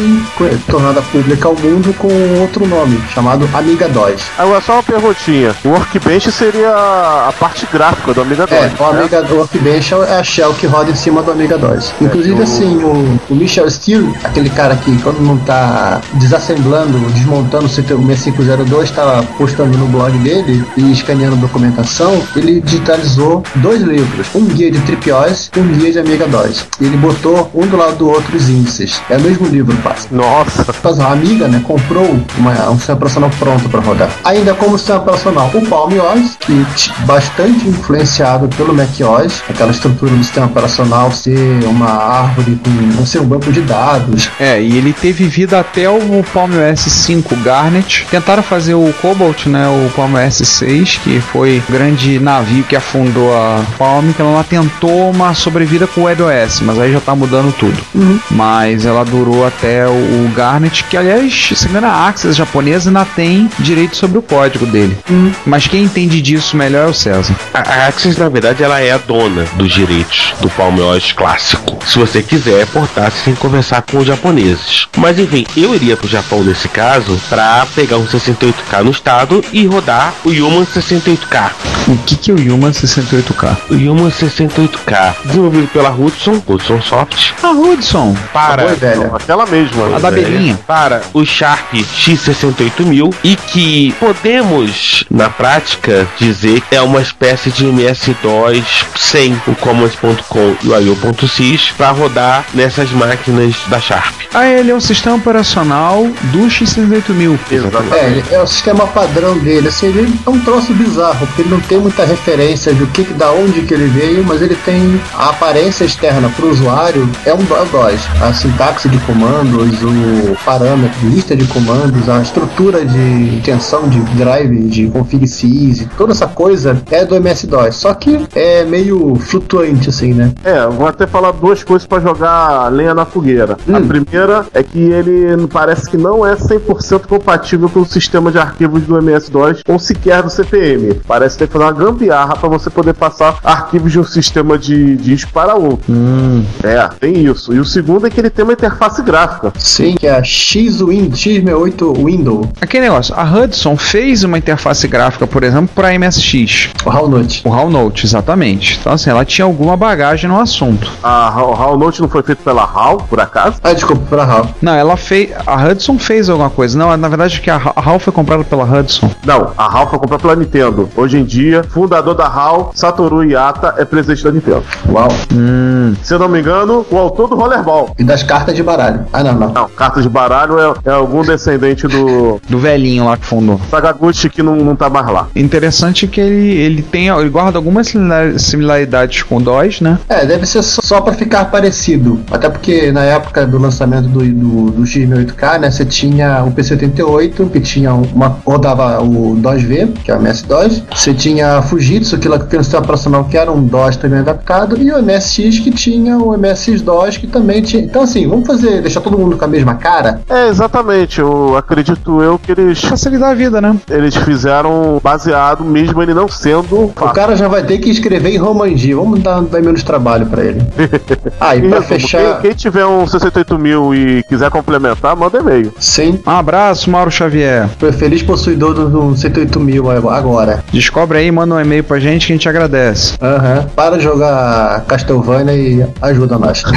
tornada pública ao mundo com outro nome, chamado Amiga DOS. Agora só uma perguntinha. O Workbench seria a parte gráfica do Amiga 2. É, o né? Amiga o Workbench é a shell que roda em cima do Amiga DOS. Inclusive, o- assim, o, o Michel Steele, aquele cara que quando não tá desassemblando, desmontando o 6502, tá postando no blog dele e escaneando documentação, ele digitalizou dois livros, um guia de TripOS e um guia de Amiga DOS. E ele botou um do lado do outro os índices. É o mesmo livro, passa. Nossa. Mas a amiga, né, comprou uma, um sistema operacional pronto para rodar. Ainda como sistema operacional, o Palm OS, que bastante influenciado pelo Mac OS, aquela estrutura do sistema operacional ser uma árvore com ser um banco de dados. É, e ele teve vida até o Palm OS 5 Garnet. Tentaram fazer o Cobalt, né? O Palm OS 6, que foi o grande navio que afundou a Palm, que ela tentou uma sobrevida com o WebOS, mas aí já tá mudando tudo. Mas ela durou até o, Garnet, que aliás, segundo a Axis japonesa, ainda tem direito sobre o código dele. Mas quem entende disso melhor é o César. A a Axis, na verdade, ela é a dona dos direitos do Palm OS clássico. Se você quiser portar, você tem que conversar com os japoneses. Mas enfim, eu iria pro Japão nesse caso para pegar um 68K no estado e rodar o Human 68K. O que, que é o Yuma 68K? O Human 68K, desenvolvido pela Hudson, Hudson Soft, A Hudson, para Oi, velho. Aquela mesma. a da belinha. para o Sharp X68000 e que podemos, na prática, dizer que é uma espécie de MS-DOS sem o Commands.com e o IO.sys para rodar nessas máquinas da Sharp. Ah, ele é o sistema operacional do X68000. Exatamente. É, ele é o sistema padrão dele. Assim, ele é um troço bizarro, porque ele não tem muita referência do que, da onde que ele veio, mas ele tem a aparência externa para o usuário, é um DOS. A sintaxe de comandos, o parâmetro, lista de comandos, a estrutura de tensão de drive, de config sys, toda essa coisa é do MS-DOS. Só que é meio flutuante, assim, né? É, eu vou até falar duas coisas pra jogar lenha na fogueira. A Hum. primeira é que ele parece que não é 100% compatível com o sistema de arquivos do MS-DOS ou sequer do CPM. Parece ter que fazer uma gambiarra pra você poder passar arquivos de um sistema de disco para outro. É, tem isso. E o segundo é que ele tem uma interface gráfica. Sim, que é a X-Win, X68 Window, Aquele negócio, a Hudson fez uma interface gráfica, por exemplo, para MSX. o HAL Note. O HAL Note, exatamente. Então, assim, ela tinha alguma bagagem no assunto. A HAL Note não foi feito pela HAL, por acaso? Ah, desculpa, pra HAL. Não, ela fez. A Hudson fez alguma coisa. Não, na verdade, que a Ha- a HAL foi comprada pela Hudson. Não, a HAL foi comprada pela Nintendo. Hoje em dia, fundador da HAL, Satoru Iwata, é presidente da Nintendo. Uau. Se eu não me engano, o autor do Rollerball. E das cartas de baralho. Ah, não, não. Não, cartas de baralho é, é algum descendente do Do velhinho lá que fundou. Sagaguchi que não, não tá mais lá. Interessante que ele, ele tem. Ele guarda algumas simila- similaridades com o DOS, né? É, deve ser só só pra ficar parecido. Até porque na época do lançamento do, do, do X1008K, né, você tinha o PC88, que tinha uma. rodava o DOS-V, que é o MS-DOS. Você tinha a Fujitsu, que era um sistema operacional que era um DOS também adaptado. E o MSX, que tinha o MS-DOS, que também tinha. Então, assim, vamos fazer, deixar todo mundo com a mesma cara? É, exatamente. Eu acredito eu que eles, Facilitar a vida, né? eles fizeram baseado, mesmo ele não sendo O fácil. cara já vai ter que escrever em Romanji. Vamos dar, dar menos trabalho pra ele. Ah, e pra resumo, fechar. quem, quem tiver um 68 mil e quiser complementar, manda e-mail. Sim, Um abraço, Mauro Xavier. foi feliz possuidor do, do 108 mil agora. Descobre aí, manda um e-mail pra gente que a gente agradece. Aham. Para de jogar Castlevania e ajuda nós.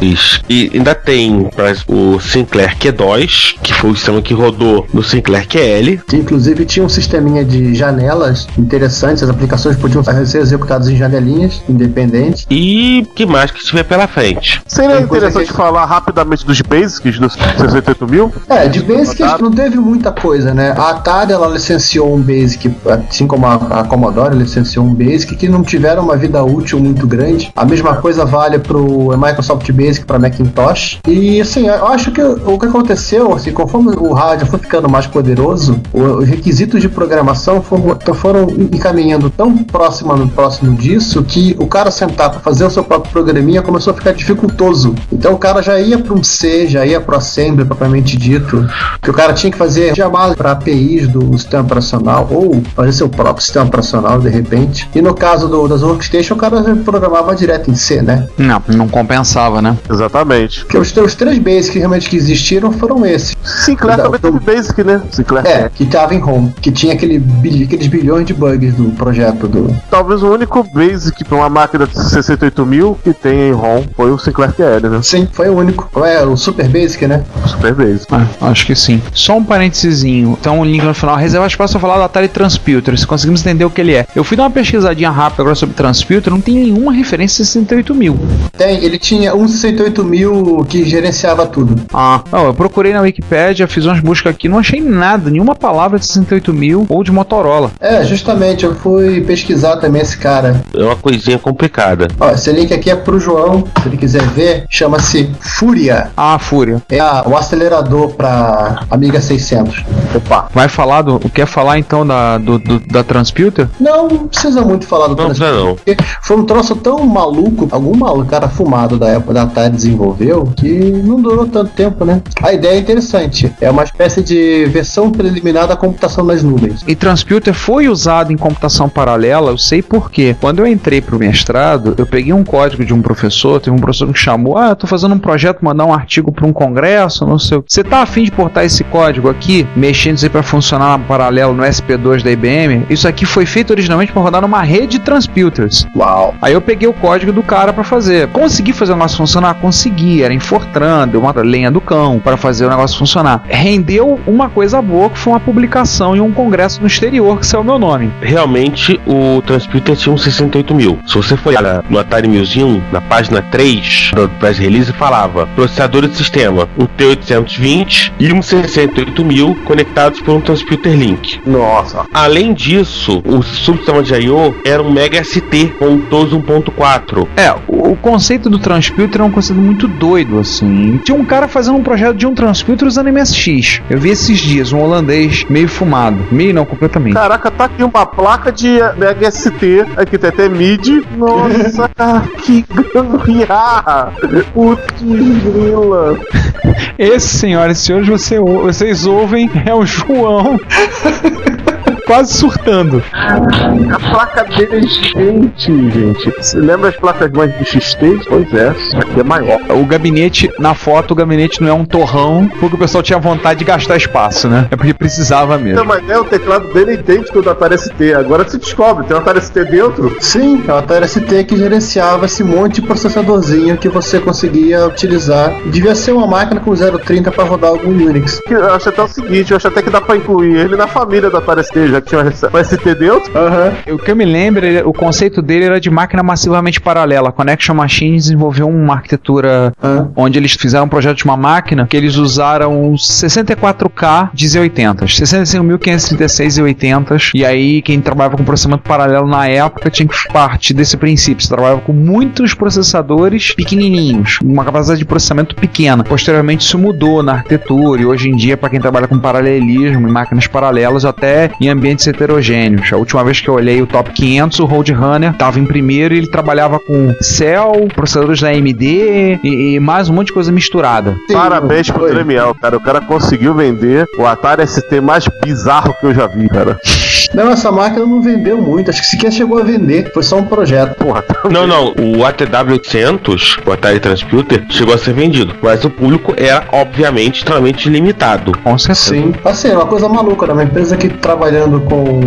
Isso. E ainda tem o Sinclair Q2, que foi o sistema que rodou no Sinclair QL. Inclusive tinha um sisteminha de janelas interessantes, as aplicações podiam ser executadas em janelinhas independentes. E que mais que tiver pela frente. Seria interessante falar rapidamente dos basics do 68 mil? É, de Basic não teve muita coisa, né? A Atari ela licenciou um Basic, assim como a, a Commodore licenciou um Basic, que não tiveram uma vida útil muito grande. A mesma coisa vale pro Microsoft Basic para Macintosh. E assim, eu acho que o que aconteceu, assim, conforme o rádio foi ficando mais poderoso, os requisitos de programação foram, foram encaminhando tão próximo, próximo disso que o cara sentar para fazer o seu próprio programinha começou a ficar dificultoso. Então o cara já ia para um C, já ia para Assembly propriamente dito, que o cara tinha que fazer chamada para APIs do sistema operacional ou fazer seu próprio sistema operacional de repente. E no caso do, das workstation, o cara programava direto em C, né? Não, não compensava, né? Exatamente. Porque os, os três basics que realmente que existiram foram esses. Sinclair Da- também do- teve basic, né? Sinclair. É, que tava em home, que tinha aquele aqueles bilhões de bugs do projeto do. Talvez o único basic pra uma máquina de 68 mil que tem em ROM foi o Sinclair QL, né? Sim, foi o único. É, o Super Basic, né? Super basic. É, acho que sim. Só um parênteses. Então, um link no final. Reservar espaço pra falar do Atari Transputer. Se conseguimos entender o que ele é. Eu fui dar uma pesquisadinha rápida agora sobre Transputer. Não tem nenhuma referência a 68 mil. Tem, ele tinha um 68 mil que gerenciava tudo. Ah, não, eu procurei na Wikipédia, fiz umas buscas aqui, não achei nada, nenhuma palavra de 68 mil ou de Motorola. É, justamente, eu fui pesquisar também esse cara. É uma coisinha complicada. Ó, esse link aqui é pro João, se ele quiser ver, chama-se Fúria. Ah, Fúria. É a- o acelerador pra Amiga 600. Opa. Vai falar do. Quer falar então da, do, do- da Transputer? Não, não precisa muito falar do Não Transputer, precisa não. porque Foi um troço tão maluco, algum maluco, cara fumado da época da Atari desenvolveu, que não durou tanto tempo, né? A ideia é interessante. É uma espécie de versão preliminar da computação nas nuvens. E Transputer foi usado em computação paralela, eu sei por quê. Quando eu entrei pro mestrado, eu peguei um código de um professor, teve um professor que me chamou, ah, eu tô fazendo um projeto, mandar um artigo para um congresso, não sei o que. Você tá afim de portar esse código aqui, mexendo isso aí pra funcionar paralelo no SP2 da IBM? Isso aqui foi feito originalmente para rodar numa rede de transputers. Uau! Aí eu peguei o código do cara pra fazer. Consegui fazer o negócio funcionar? Consegui. Era em Fortran, deu uma lenha do cão para fazer o negócio funcionar. Rendeu uma coisa boa que foi uma publicação em um congresso no exterior que saiu o meu nome. Realmente o Transputer tinha um 68 mil. Se você for olhar no Atari Museum, na página 3 do press release, falava processador de sistema, um T820 e um 68000 conectados por um transputer link. Nossa. Além disso, o subsistema de I.O. era um Mega ST com um TOS 1.4. É, o, o conceito do transputer é um conceito muito doido, assim. Tinha um cara fazendo um projeto de um transputer usando MSX. Eu vi esses dias, um holandês meio fumado. Meio não, completamente. Caraca, tá aqui uma placa de Mega ST. Aqui tem até MIDI. Nossa, cara, que gambiarra. Putz, grila. Esse, senhoras e senhores, você, vocês ouvem, é o João. Quase surtando. A placa dele é gigante, gente. Você lembra as placas mais de XT? Pois é, essa aqui é maior. O gabinete, na foto, o gabinete não é um torrão, porque o pessoal tinha vontade de gastar espaço, né? É porque precisava mesmo. uma ideia, o teclado dele é idêntico ao do Atari ST. Agora se descobre, tem um Atari ST dentro. Sim, é o Atari ST que gerenciava esse monte de processadorzinho que você conseguia utilizar. Devia ser uma máquina com 030 para rodar algum Unix. Eu acho até o seguinte, eu acho até que dá pra incluir ele na família do Atari ST, já que tinha um ST dentro. Aham. O que eu me lembro, ele- o conceito dele era de máquina massivamente paralela. A Connection Machine desenvolveu uma arquitetura Ah. onde eles fizeram um projeto de uma máquina que eles usaram 64K de Z80, 65.536 Z80. E aí, quem trabalhava com processamento paralelo na época tinha que partir desse princípio. Você trabalhava com muitos processadores pequenininhos, uma capacidade de processamento pequena. Posteriormente, isso mudou na arquitetura e hoje em dia, para quem trabalha com paralelismo em máquinas paralelas, até em ambientes heterogêneos. A última vez que eu olhei o top 500, o Roadrunner estava em primeiro e ele trabalhava com Cell, processadores da AMD e, e mais um monte de coisa misturada. Sim, Parabéns pro foi. Dremiel, cara. O cara conseguiu vender o Atari ST mais bizarro que eu já vi, cara. Não, essa máquina não vendeu muito. Acho que sequer chegou a vender. Foi só um projeto. Porra, tá Não, não, o ATW800, o Atari Transputer, chegou a ser vendido, mas o público era, obviamente, extremamente limitado. Com certeza. Sim. Assim, é uma coisa maluca, né? Uma empresa que trabalhando com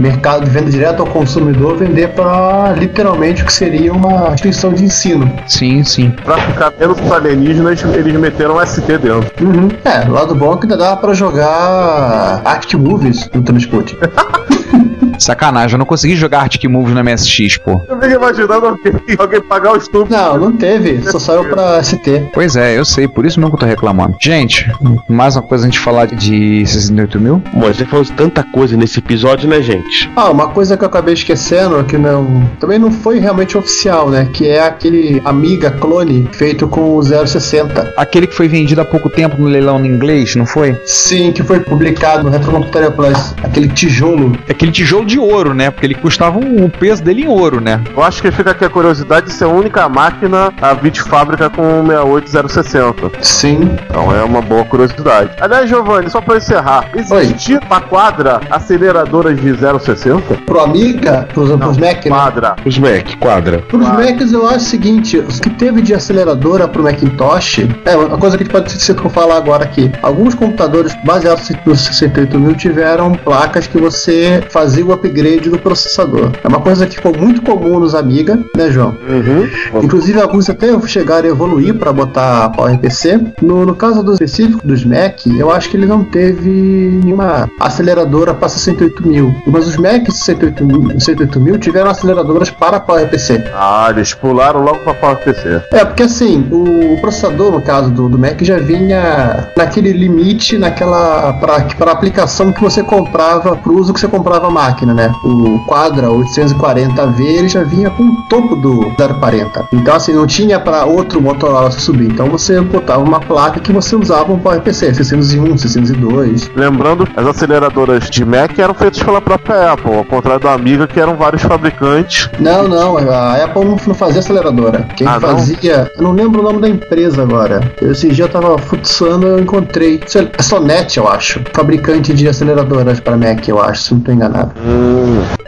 mercado de venda direto ao consumidor vender para literalmente o que seria uma instituição de ensino. Sim, sim. Pra ficar menos os alienígenas, eles meteram um ST dentro. Uhum. É, o lado bom é que ainda dava pra jogar Act Movies no Transpoot. Sacanagem, eu não consegui jogar Arctic Moves no MSX, pô. Eu fico imaginando alguém, alguém pagar o estupro. Não, não teve. Só saiu pra ST. Pois é, eu sei, por isso mesmo que eu tô reclamando. Gente, mais uma coisa a gente falar de 68 mil? Bom, a gente falou tanta coisa nesse episódio, né, gente? Ah, uma coisa que eu acabei esquecendo, que não. Também não foi realmente oficial, né? Que é aquele Amiga clone feito com o 060. Aquele que foi vendido há pouco tempo no leilão em inglês, não foi? Sim, que foi publicado no Retrocomputaria Plus. Aquele tijolo. Aquele tijolo de ouro, né? Porque ele custava um, o peso dele em ouro, né? Eu acho que fica aqui a curiosidade de ser a única máquina a vir de fábrica com 68060. Sim. Então é uma boa curiosidade. Aliás, Giovanni, só pra encerrar, existia uma quadra aceleradoras de 060? Pro Amiga, pros, pros Mac, né? Quadra. Os Mac, quadra. Pros Macs eu acho o seguinte, os que teve de aceleradora pro Macintosh, é uma coisa que a gente pode se falar agora aqui. Alguns computadores baseados no 68 mil tiveram placas que você fazia o upgrade do processador. É uma coisa que ficou muito comum nos Amiga, né, João? Uhum. Inclusive alguns até chegaram a evoluir para botar PowerPC. No, no caso do específico dos Mac, eu acho que ele não teve nenhuma aceleradora para 68 mil. Mas os Mac 68 mil, 68 mil tiveram aceleradoras para PowerPC. Ah, eles pularam logo pra PowerPC. É, porque assim, o, o processador, no caso do, do Mac, já vinha naquele limite, naquela. para aplicação que você comprava, pro uso que você comprava a máquina, né? O Quadra 840V ele já vinha com o topo do 040. Então, assim, não tinha para outro Motorola subir. Então você botava uma placa que você usava um PowerPC, 601, 602. Lembrando, as aceleradoras de Mac eram feitas pela própria Apple, ao contrário da Amiga, que eram vários fabricantes. Não, não, a Apple não, não fazia aceleradora. Quem Ah, não? fazia, eu não lembro o nome da empresa agora. Esse dia eu tava futsando eu encontrei. É Sonet, eu acho. Fabricante de aceleradoras para Mac, eu acho, se não tô enganado.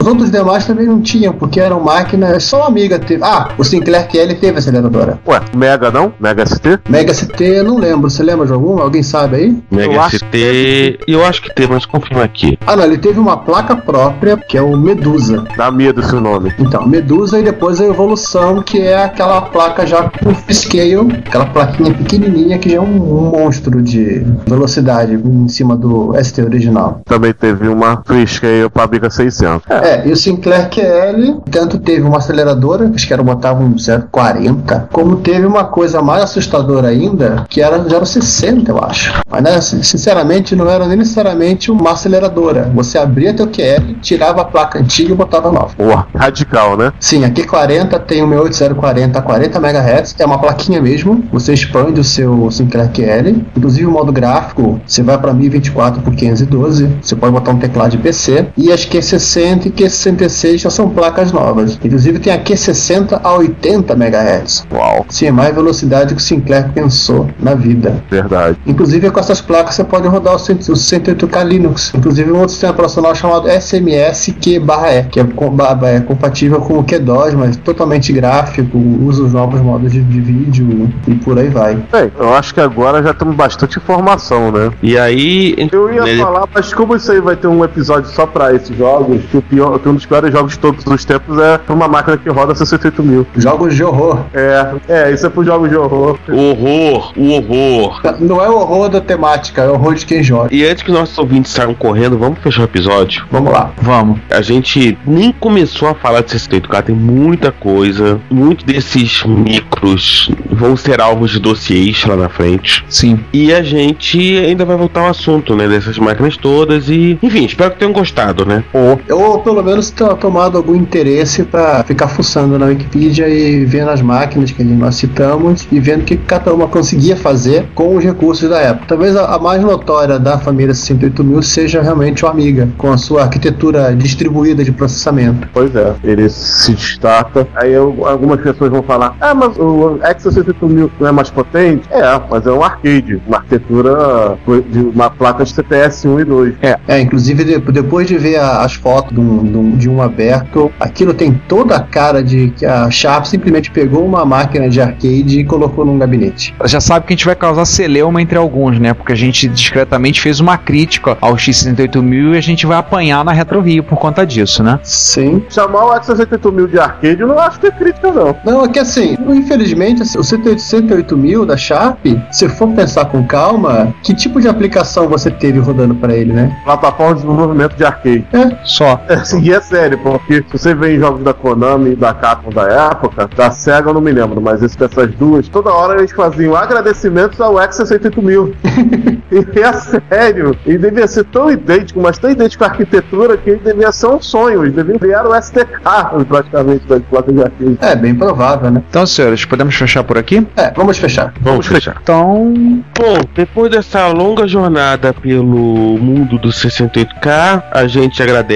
Os outros demais também não tinham, porque eram máquinas. Só a Amiga teve. Ah, o Sinclair QL teve aceleradora. Ué, Mega não? Mega ST? Mega ST, eu não lembro. Você lembra de algum? Alguém sabe aí? Mega Eu acho ST. Eu acho que tem, mas confirma aqui. Ah, não, ele teve uma placa própria, que é o Medusa. Dá medo esse nome. Então, Medusa e depois a evolução, que é aquela placa já com scale, aquela plaquinha pequenininha que já é um, monstro de velocidade em cima do ST original. Também teve uma Freescale pra Amiga 600. É, e o Sinclair QL tanto teve uma aceleradora, acho que era botava um 040, como teve uma coisa mais assustadora ainda, que era 060, eu acho. Mas né, sinceramente não era nem necessariamente uma aceleradora. Você abria teu QL, tirava a placa antiga e botava nova. Porra, radical, né? Sim, a Q40 tem o 68040 a 40 MHz, é uma plaquinha mesmo. Você expande o seu Sinclair QL, inclusive o modo gráfico, você vai para 1024 por 512, você pode botar um teclado de PC. E as Q60 e Q66 já são placas novas. Inclusive tem a Q60 a 80 MHz. Uau, Sim, é mais velocidade que o Sinclair pensou na vida. verdade. Inclusive com essas placas você pode rodar o 108K Linux. Inclusive um outro sistema operacional chamado SMS-Q/E, que é, com- é compatível com o QDOS, mas totalmente gráfico, usa os novos modos de, de vídeo e por aí vai. Bem, eu acho que agora já temos bastante informação, né? E aí. Eu ia nele- falar, mas como isso aí vai ter um episódio só pra esses jogos, que, o pior, que um dos piores jogos de todos os tempos é uma máquina que roda 68 mil. Jogos de horror. É, é, isso é pro jogos de horror. O horror, o horror. Não é o horror da temática, é o horror de quem joga. E antes que nossos ouvintes saiam correndo, vamos fechar o episódio? Vamos lá. Vamos. A gente nem começou a falar de 68K, tem muita coisa. Muitos desses micros vão ser alvos de dossiês lá na frente. Sim. E a gente ainda vai voltar ao assunto, né? Dessas máquinas todas. E, enfim, espero que tenham gostado, né? Ou pelo menos ter tomado algum interesse para ficar fuçando na Wikipedia e vendo as máquinas que nós citamos e vendo o que cada uma conseguia fazer com os recursos da época. Talvez a, a mais notória da família 68000 seja realmente o Amiga, com a sua arquitetura distribuída de processamento. Pois é, ele se destaca. Aí eu- algumas pessoas vão falar: Ah, mas o X68000 não é mais potente? É, mas é um arcade, uma arquitetura de uma placa de CPS 1 e 2. É, inclusive de- depois de ver a- as fotos de um, de um- de um aberto, aquilo tem toda a cara de que a Sharp simplesmente pegou uma máquina de arcade e colocou num gabinete. Já sabe que a gente vai causar celeuma entre alguns, né? Porque a gente discretamente fez uma crítica ao X68000 e a gente vai apanhar na Retro Rio por conta disso, né? Sim. Chamar o X68000 de arcade eu não acho que é crítica, não. Não, é que assim, infelizmente, assim, o 108 mil da Sharp, se for pensar com calma, que tipo de aplicação você teve rodando para ele, né? Plataforma de desenvolvimento de arcade. Só. Assim, e é sério, porque se você vê em jogos da Konami e da Capcom da época, da SEGA eu não me lembro, mas esse dessas duas, toda hora eles faziam agradecimentos ao X68000. e é sério, ele devia ser tão idêntico, mas tão idêntico à arquitetura que ele devia ser um sonho. Eles deviam criar o STK praticamente das placas de arcade. É, bem provável, né? Então, senhores, podemos fechar por aqui? É, vamos fechar. Vamos fechar. Então, Bom, depois dessa longa jornada pelo mundo do 68K, a gente agradece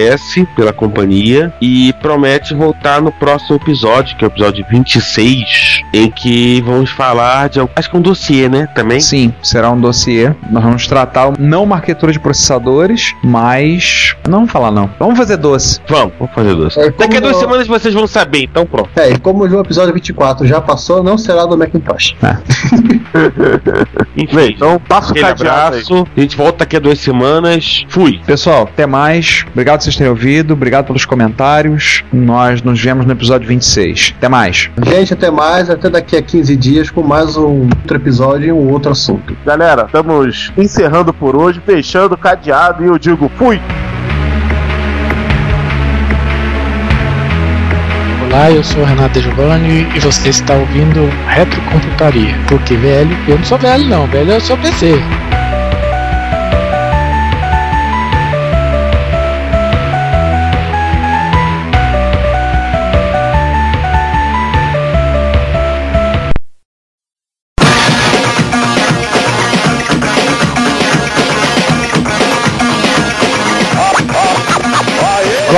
pela companhia e promete voltar no próximo episódio, que é o episódio 26, em que vamos falar de. Acho que é um dossiê, né? Também. sim, será um dossiê. Nós vamos tratar não uma arquitetura de processadores, mas. Não vamos falar, não. Vamos fazer doce. Vamos, vamos fazer doce. É, Daqui a duas no- semanas vocês vão saber, então pronto. É, e como o episódio 24 já passou, não será do Macintosh. Enfim, Então, passa o cadeado abraço. A gente volta daqui a duas semanas. Fui. Pessoal, até mais. Obrigado por vocês terem ouvido. Obrigado pelos comentários. Nós nos vemos no episódio 26. Até mais. Gente, até mais, até daqui a 15 dias com mais um outro episódio e um outro assunto. Galera, estamos encerrando por hoje, fechando o cadeado e eu digo fui! Olá, eu sou o Renato Giovanni e você está ouvindo Retrocomputaria. Porque velho, eu não sou velho não, velho eu sou PC.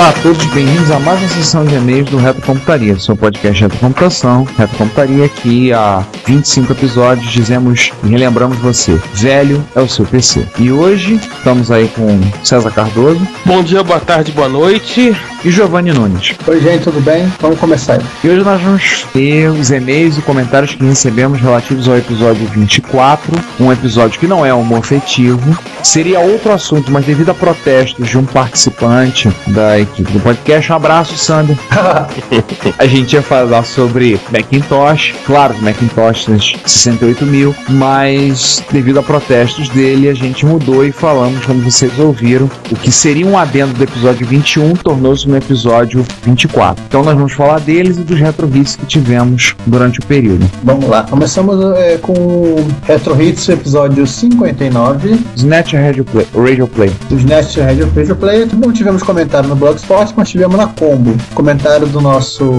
Olá a todos, bem-vindos a mais uma sessão de e-mails do Reto Computaria, seu podcast Reto Computação. Reto Computaria, que há 25 episódios dizemos e relembramos você: velho é o seu PC. E hoje estamos aí com César Cardoso, Bom dia, boa tarde, boa noite. E Giovanni Nunes. Oi, gente, tudo bem? Vamos começar aí. E hoje nós vamos ter os e-mails e comentários que recebemos relativos ao episódio 24, um episódio que não é homofetivo. Seria outro assunto, mas devido a protestos de um participante da equipe do podcast, um abraço, Sander. a gente ia falar sobre Macintosh, claro, Macintosh 68 mil, mas devido a protestos dele, a gente mudou e falamos, como vocês ouviram, o que seria um adendo do episódio 21 tornou-se no episódio 24. Então nós vamos falar deles e dos retro hits que tivemos durante o período. Vamos lá, começamos é, com o Retro Hits episódio 59. Snatch Radio Play. Radio Play. Snatch Radio, Radio Play. Não tivemos comentário no Blogspot, mas tivemos na Combo. Comentário do nosso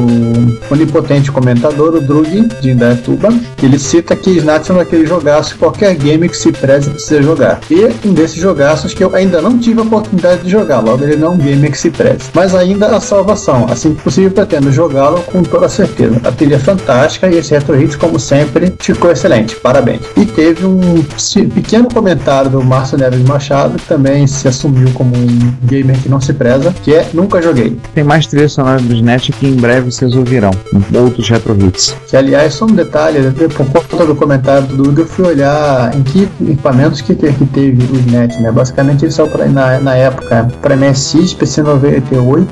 onipotente comentador, o Drug, de Indaiatuba, ele cita que Snatch é um daquele jogaço que qualquer game que se preze precisa jogar. E um desses jogaços que eu ainda não tive a oportunidade de jogar, logo ele não é um game que se preze. Mas ainda a salvação, assim que possível pretendo jogá-lo com toda certeza. A trilha é fantástica e esse Retro Hits, como sempre, ficou excelente. Parabéns. E teve um pequeno comentário do Márcio Neves Machado, que também se assumiu como um gamer que não se preza, que é Nunca Joguei. Tem mais trilha sonora do Snatch que em breve vocês ouvirão. Outros Retro Hits. Que, aliás, só um detalhe, né, por conta do comentário do Duga, eu fui olhar em que equipamentos que, que teve o Snatch, né? Basicamente ele saiu pra, na, na época para MSX, PC98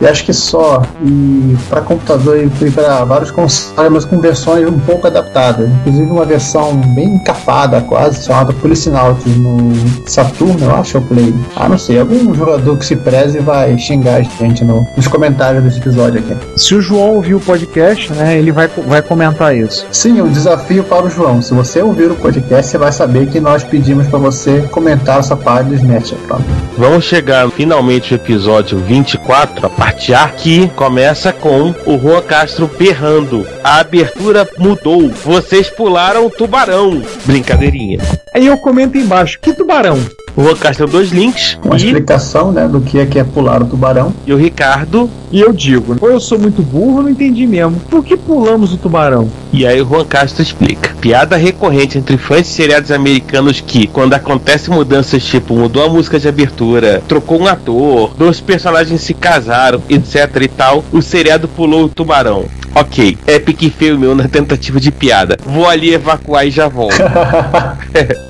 e acho que só. E para computador e para vários consoles, mas com versões um pouco adaptadas. Inclusive uma versão bem encapada quase, chamada Policinauts no Saturno, eu acho, eu play. Ah, não sei, algum jogador que se preze vai xingar a gente no, nos comentários desse episódio aqui. Se o João ouvir o podcast, né, ele vai, vai comentar isso. Sim, um desafio para o João. Se você ouvir o podcast, você vai saber que nós pedimos para você comentar essa parte do Snatch. Pronto. Vamos chegar finalmente no episódio 24, a parte A, que começa com o Juan Castro berrando. A abertura mudou. Vocês pularam o tubarão. Brincadeirinha. Aí eu comento embaixo, que tubarão? O Juan Castro dois links. Uma e, explicação, né, do que é que é pular o tubarão. e o Ricardo. E eu digo, ou eu sou muito burro, não entendi mesmo. Por que pulamos o tubarão? E aí o Juan Castro explica. Piada recorrente entre fãs de seriados americanos que, quando acontece mudanças tipo mudou a música de abertura, trocou um ator, dois personagens se casaram, etc e tal, o seriado pulou o tubarão. Ok, Epic Fail meu na tentativa de piada. Vou ali evacuar e já volto.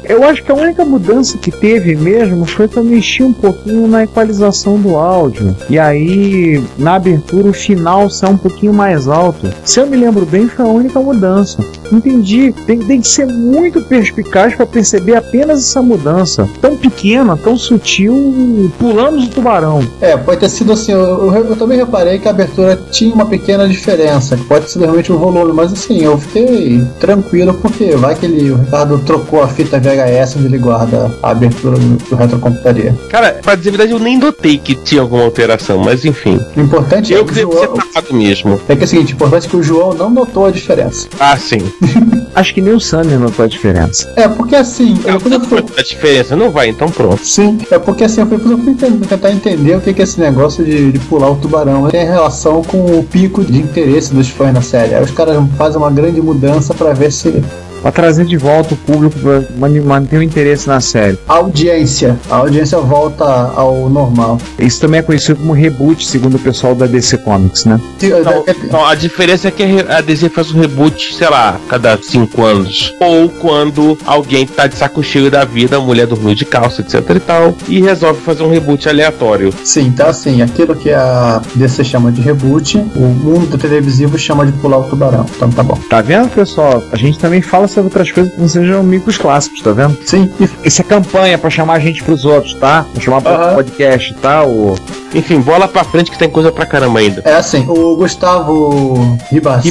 Eu acho que a única mudança que teve mesmo foi que eu mexi um pouquinho na equalização do áudio. E aí, na abertura, o final sai um pouquinho mais alto. Se eu me lembro bem, foi a única mudança. Entendi. Tem, tem que ser muito perspicaz para perceber apenas essa mudança. Tão pequena, tão sutil, pulamos o tubarão. É, pode ter sido assim. Eu, eu- eu também reparei que a abertura tinha uma pequena diferença, pode ser realmente o volume, mas assim, eu fiquei tranquilo porque vai que ele, o Ricardo trocou a fita VHS onde ele guarda a abertura do, do retrocomputaria. Cara, pra dizer a verdade, eu nem notei que tinha alguma alteração, mas enfim. O importante é Eu que que o ser João. tapado mesmo. É que é o seguinte, o importante é que o João não notou a diferença. Ah, sim. Acho que nem o Sander notou a diferença. É, porque assim, eu, eu fui, A diferença não vai, então pronto. Sim, é porque assim, eu fui, eu fui tentar entender o que que é esse negócio de, de pular o tubarão tem relação com o pico de interesse dos fãs na série. Aí os caras fazem uma grande mudança pra ver se Pra trazer de volta o público pra manter o interesse na série. a audiência, a audiência volta ao normal. Isso também é conhecido como reboot, segundo o pessoal da DC Comics, né? Não, não, a diferença é que a DC faz um reboot, sei lá, cada cinco anos. Ou quando alguém tá de saco cheio da vida, a mulher dormiu de calça, etc e tal, e resolve fazer um reboot aleatório. Sim, então assim, aquilo que a DC chama de reboot, o mundo televisivo chama de pular o tubarão. Então tá bom. Tá vendo, pessoal? A gente também fala sobre outras coisas que não sejam micos clássicos, tá vendo? Sim, Isso é campanha pra chamar a gente pros outros, tá? Pra chamar pro Aham. podcast, tá? O... Enfim, bola pra frente que tem coisa pra caramba ainda. é assim, o Gustavo Ribarzik.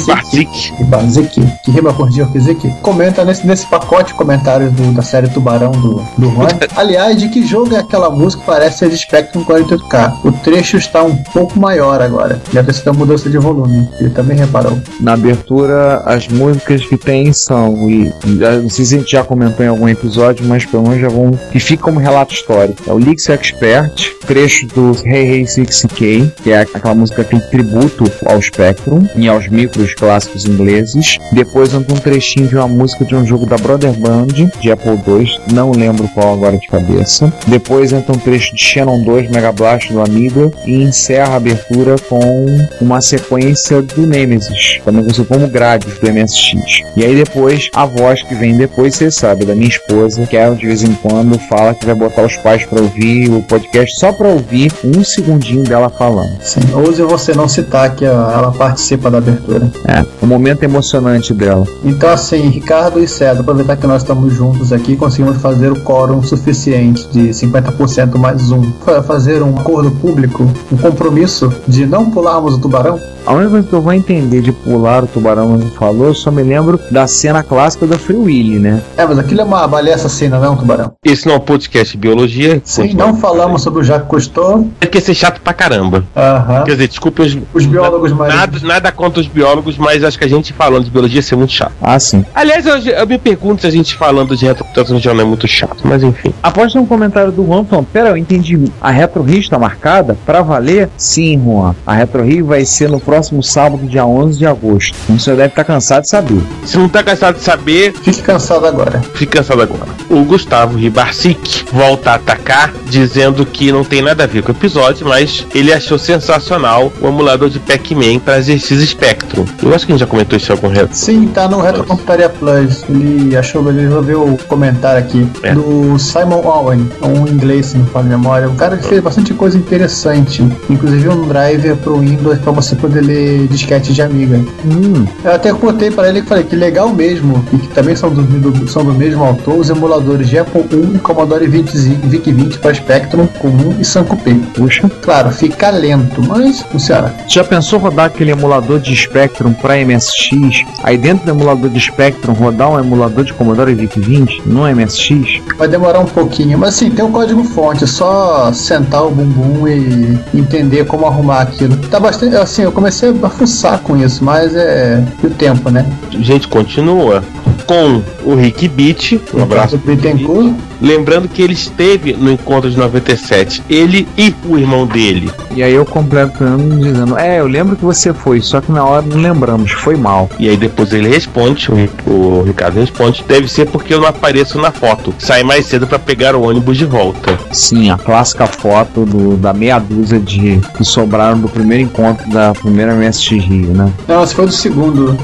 Ribazic, que rima com Ribazic, comenta nesse, nesse pacote de comentários do- da série Tubarão do, do Juan. Aliás, de que jogo é aquela música que parece ser de Spectrum 48K? O trecho está um pouco maior agora. Deve ter sido a mudança de volume. Ele também reparou. Na abertura, as músicas que tem são não sei se a gente já comentou em algum episódio, mas pelo menos já vão que fica como relato histórico. É o Lix Expert, trecho do Hey Hey 60K, que é aquela música que tem tributo ao Spectrum e aos micros clássicos ingleses. Depois entra um trechinho de uma música de um jogo da Brother Band de Apple II, não lembro qual agora de cabeça. Depois entra um trecho de Shannon 2 Mega Blast do Amiga e encerra a abertura com uma sequência do Nemesis, também conhecido como grades do MSX. E aí depois a voz que vem depois, você sabe, da minha esposa, que ela de vez em quando fala que vai botar os pais para ouvir o podcast só para ouvir um segundinho dela falando. Sim, ouse você não citar que ela participa da abertura. É, o momento emocionante dela. Então assim, Ricardo e César, aproveitar que nós estamos juntos aqui, conseguimos fazer o quórum suficiente de 50% mais um. Fazer um acordo público, um compromisso de não pularmos o tubarão? A única coisa que eu vou entender de pular o tubarão não falou, eu só me lembro da cena clássica da Free Willy, né? É, mas aquilo é uma baleia assassina, não é um tubarão? Esse não é um podcast de biologia. Sim, não falamos sobre o Jacques Cousteau. É que ser chato pra caramba. Aham. Quer dizer, desculpe os, Os biólogos mais. Nada, nada contra os biólogos, mas acho que a gente falando de biologia ia ser muito chato. Ah, sim. Aliás, eu, eu me pergunto se a gente falando de retrocomputação já não é muito chato, mas enfim. Após ter um comentário do Juan falando, pera, eu entendi. A Retro Rio está marcada pra valer? Sim, Juan. A Retro Rio vai ser no próximo sábado, dia 11 de agosto. Então você deve estar cansado de saber. Se não tá cansado de saber, Fique cansado agora. fique cansado agora. O Gustavo Ribarcic volta a atacar, dizendo que não tem nada a ver com o episódio, mas ele achou sensacional o emulador de Pac-Man para ZX Spectrum. Eu acho que a gente já comentou isso em algum reto. Sim, tá no Retrocomputaria Plus. Ele achou, ele resolveu comentar aqui. É. Do Simon Owen, um inglês, se não falo memória. Um cara que fez bastante coisa interessante. Inclusive um driver pro Windows pra você poder ler disquete de Amiga. Hum, Eu até contei pra ele que falei que legal mesmo, e que também são do, do- são do mesmo autor, os emuladores de Apple I e Commodore 20, VIC-20 para Spectrum comum e Sancoupé. puxa. Claro, fica lento, mas funciona. Já pensou rodar aquele emulador de Spectrum para MSX? Aí dentro do emulador de Spectrum rodar um emulador de Commodore VIC-20 no MSX? Vai demorar um pouquinho, mas assim, tem um código fonte, é só sentar o bumbum e entender como arrumar aquilo. Tá bastante, assim, eu comecei a fuçar com isso, mas é o tempo, né? A gente continua com o Rick Beat. Um abraço. pro Bittencourt. Lembrando que ele esteve no encontro de 97, ele e o irmão dele. E aí eu completando dizendo, é, eu lembro que você foi, só que na hora não lembramos, foi mal. E aí depois ele responde, o, Ri- o Ricardo responde, deve ser porque eu não apareço na foto. Sai mais cedo para pegar o ônibus de volta. Sim, a clássica foto do- da meia dúzia de que sobraram do primeiro encontro da primeira MSX Rio, né? Não, esse foi do segundo.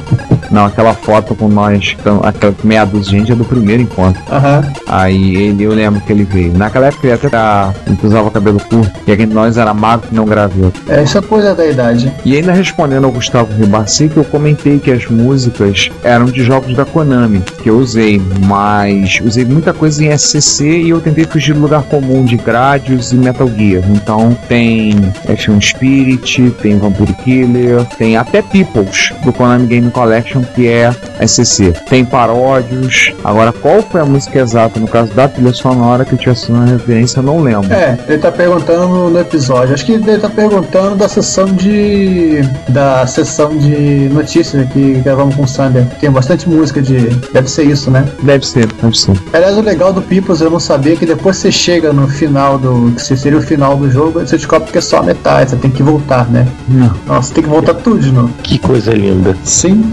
Não, aquela foto com nós, então, aquela meia dúzia de gente é do primeiro encontro. Aham. Aí ele, eu lembro que ele veio. Naquela época ele até ele usava cabelo curto, e aqui nós era magro e não graveto. É, isso é coisa da idade. E ainda respondendo ao Gustavo Ribarci, que eu comentei que as músicas eram de jogos da Konami, que eu usei, mas usei muita coisa em SCC e eu tentei fugir do lugar comum de Gradius e Metal Gear. Então tem Action Spirit, tem Vampire Killer, tem até Peoples do Konami Game Collection, que é SCC. Tem paródios. Agora, qual foi a música exata no caso da trilha sonora que eu tinha sido uma referência, eu não lembro. É, ele tá perguntando no, no episódio. Acho que ele tá perguntando da sessão de. da sessão de notícias que gravamos com o Sander. Tem bastante música de. Deve ser isso, né? Deve ser, deve ser. Aliás, o legal do Peoples eu não sabia que depois você chega no final do. que seria o final do jogo, você descobre que é só a metade, você tem que voltar, né? Não. Nossa, tem que voltar tudo de novo. Que coisa linda. Sim.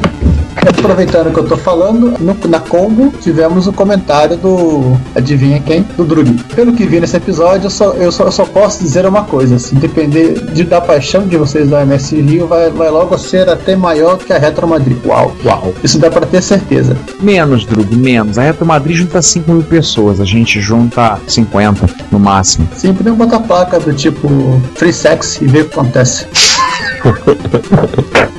Aproveitando que eu tô falando, no- na combo tivemos o comentário do. Adivinha quem? Do Drug. Pelo que vi nesse episódio, eu só, eu só, eu só posso dizer uma coisa: se depender de, da paixão de vocês da MS Rio, vai, vai logo ser até maior que a Retro Madrid. Uau, Uau. isso dá pra ter certeza. Menos, Drug, menos. A Retro Madrid junta 5 mil pessoas, a gente junta 50 no máximo. Sim, podemos botar placa do tipo free sex e ver o que acontece.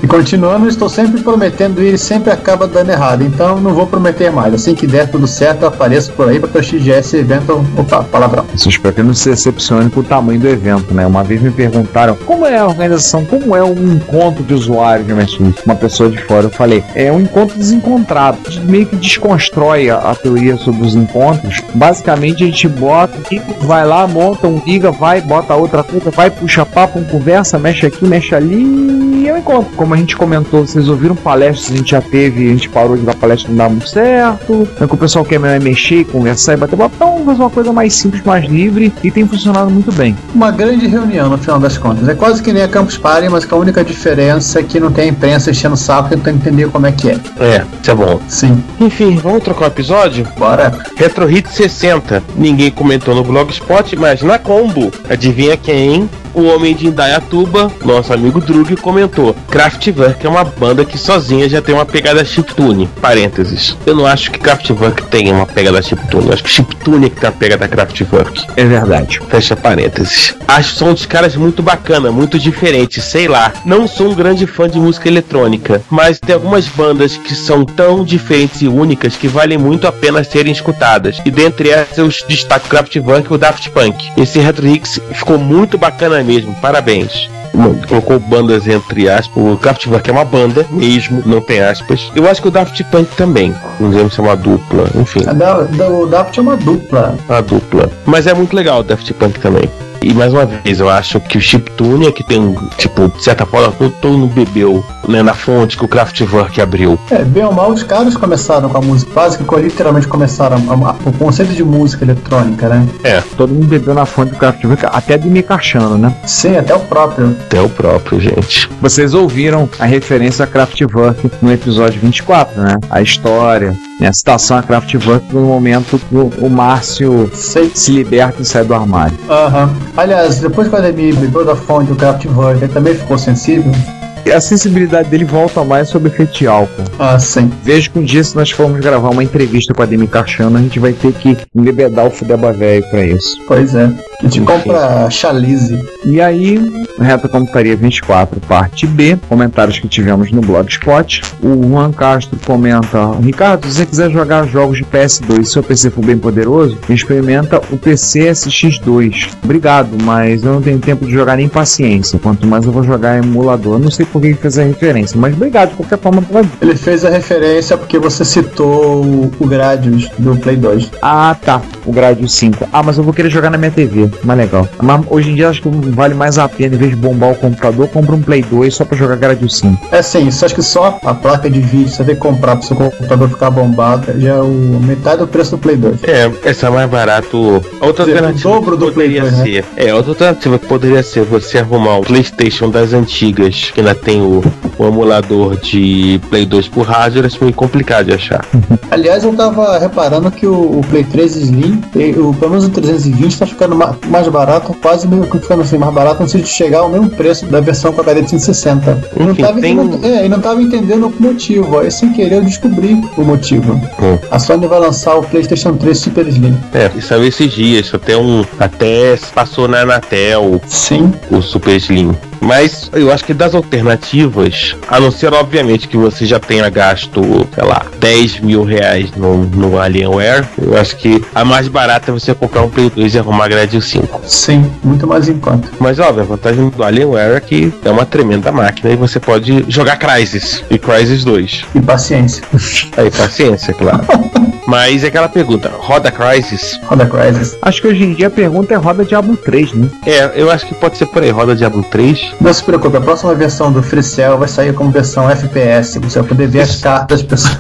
E continuando, estou sempre prometendo ir e sempre acaba dando errado. Então não vou prometer mais. Assim que der tudo certo, eu apareço por aí para o XGS evento. Opa, palavrão. Espero que não se decepcione com o tamanho do evento, né? Uma vez me perguntaram como é a organização, como é um encontro de usuários de MSX. Uma pessoa de fora, eu falei, é um encontro desencontrado. Meio que desconstrói a, a teoria sobre os encontros. Basicamente, a gente bota, vai lá, monta um liga, vai, bota outra coisa, vai, puxa papo, um conversa, mexe aqui, mexe ali. E é um levam em conta. Como a gente comentou, vocês ouviram palestras, a gente já teve, a gente parou de dar palestra, não dá muito certo. É que o pessoal quer mexer, conversar e bater papo. Então, vamos fazer uma coisa mais simples, mais livre e tem funcionado muito bem. Uma grande reunião, no final das contas. É quase que nem a Campus Party, mas com a única diferença é que não tem a imprensa enchendo o saco tentando entender como é que é. É, isso é bom. Sim. Enfim, vamos trocar o episódio? Bora. Retro Hit 60. Ninguém comentou no Blogspot, mas na combo. Adivinha quem? O Homem de Indaiatuba, nosso amigo Drug, comentou: Kraftwerk é uma banda que sozinha já tem uma pegada chiptune. Parênteses. Eu não acho que Kraftwerk tenha uma pegada chiptune. Eu acho que chiptune é que tem a pegada Kraftwerk. É verdade. Fecha parênteses. Acho que são dos caras muito bacana, muito diferentes, sei lá. Não sou um grande fã de música eletrônica, mas tem algumas bandas que são tão diferentes e únicas que valem muito a pena serem escutadas. E dentre essas eu destaco Kraftwerk e o Daft Punk. Esse Retro Hicks ficou muito bacana mesmo, parabéns. Colocou bandas entre aspas. O Kraftwerk é uma banda mesmo, não tem aspas. Eu acho que o Daft Punk também. Não dizemos se é uma dupla, enfim. A da, da, o Daft é uma dupla. Uma dupla. Mas é muito legal o Daft Punk também. E mais uma vez, eu acho que o chiptune é que tem, tipo, de certa forma, todo mundo bebeu né, na fonte que o Kraftwerk abriu. É, bem ou mal, os caras começaram com a música básica, que literalmente começaram a, a, o conceito de música eletrônica, né? É. Todo mundo bebeu na fonte do Kraftwerk, até de Mikachano, né? Sim, até o próprio. Até o próprio, gente. Vocês ouviram a referência a Kraftwerk no episódio 24, né? A história, né? citação a Kraftwerk no momento que o, o Márcio Sei. se liberta e sai do armário. Aham. Aliás, depois que o Ademir bebeu da fonte do Kraftwerk, ele também ficou sensível. A sensibilidade dele volta mais sobre efeito de álcool. Ah, sim. Vejo que um dia, se nós formos gravar uma entrevista com a Demi Cachano, a gente vai ter que embebedar o Fudeba velho pra isso. Pois é. A gente compra chalice. E aí, Reta Computaria 24, parte B, comentários que tivemos no Blogspot. O Juan Castro comenta: Ricardo, se você quiser jogar jogos de PS2 e seu PC for bem poderoso, experimenta o PC SX2. Obrigado, mas eu não tenho tempo de jogar nem paciência. Quanto mais eu vou jogar emulador, não sei por que ele fez a referência, mas obrigado de qualquer forma pela Ele fez a referência porque você citou o- o Gradius do Play 2. Ah, tá. O Gradius 5. Ah, mas eu vou querer jogar na minha TV. Mais legal. Mas hoje em dia acho que vale mais a pena, em vez de bombar o computador, compra um Play 2 só pra jogar Gradius 5. É sim, só acho que só a placa de vídeo você tem que comprar pro seu computador ficar bombado já é o metade do preço do Play 2. É, essa é mais barato. Outra dizer, alternativa o dobro do poderia Play 2, né? ser. É, outra alternativa que poderia ser você arrumar um PlayStation das antigas, que ainda tem o, o emulador de Play 2 por hardware, é meio complicado de achar. Aliás, eu tava reparando que o, o Play 3 Slim, e o, pelo menos o 320 tá ficando ma- mais barato, quase meio que ficando assim, mais barato, sentido de chegar ao mesmo preço da versão com HD de 160. Eu não Enfim, tava tem- entendendo, é, e não tava entendendo o motivo, aí sem querer eu descobri o motivo. Hum. A Sony vai lançar o PlayStation 3 Super Slim. É, isso saiu esses dias, até um. Até passou na Anatel Sim, o Super Slim. Mas eu acho que das alternativas, a não ser obviamente que você já tenha gasto, sei lá, 10 mil reais no, no Alienware, eu acho que a mais barata é você comprar um Play 2 e arrumar a Grade 5. sim, muito mais em conta. Mas óbvio, a vantagem do Alienware é que é uma tremenda máquina e você pode jogar Crysis e Crysis 2. E paciência. Aí, paciência, claro. Mas é aquela pergunta, roda Crysis? Roda Crysis. Acho que hoje em dia a pergunta é roda Diablo 3, né? É, eu acho que pode ser por aí, roda Diablo 3. Não se preocupe, a próxima versão do FreeCell vai sair como versão FPS. Você vai poder ver as cartas das pessoas.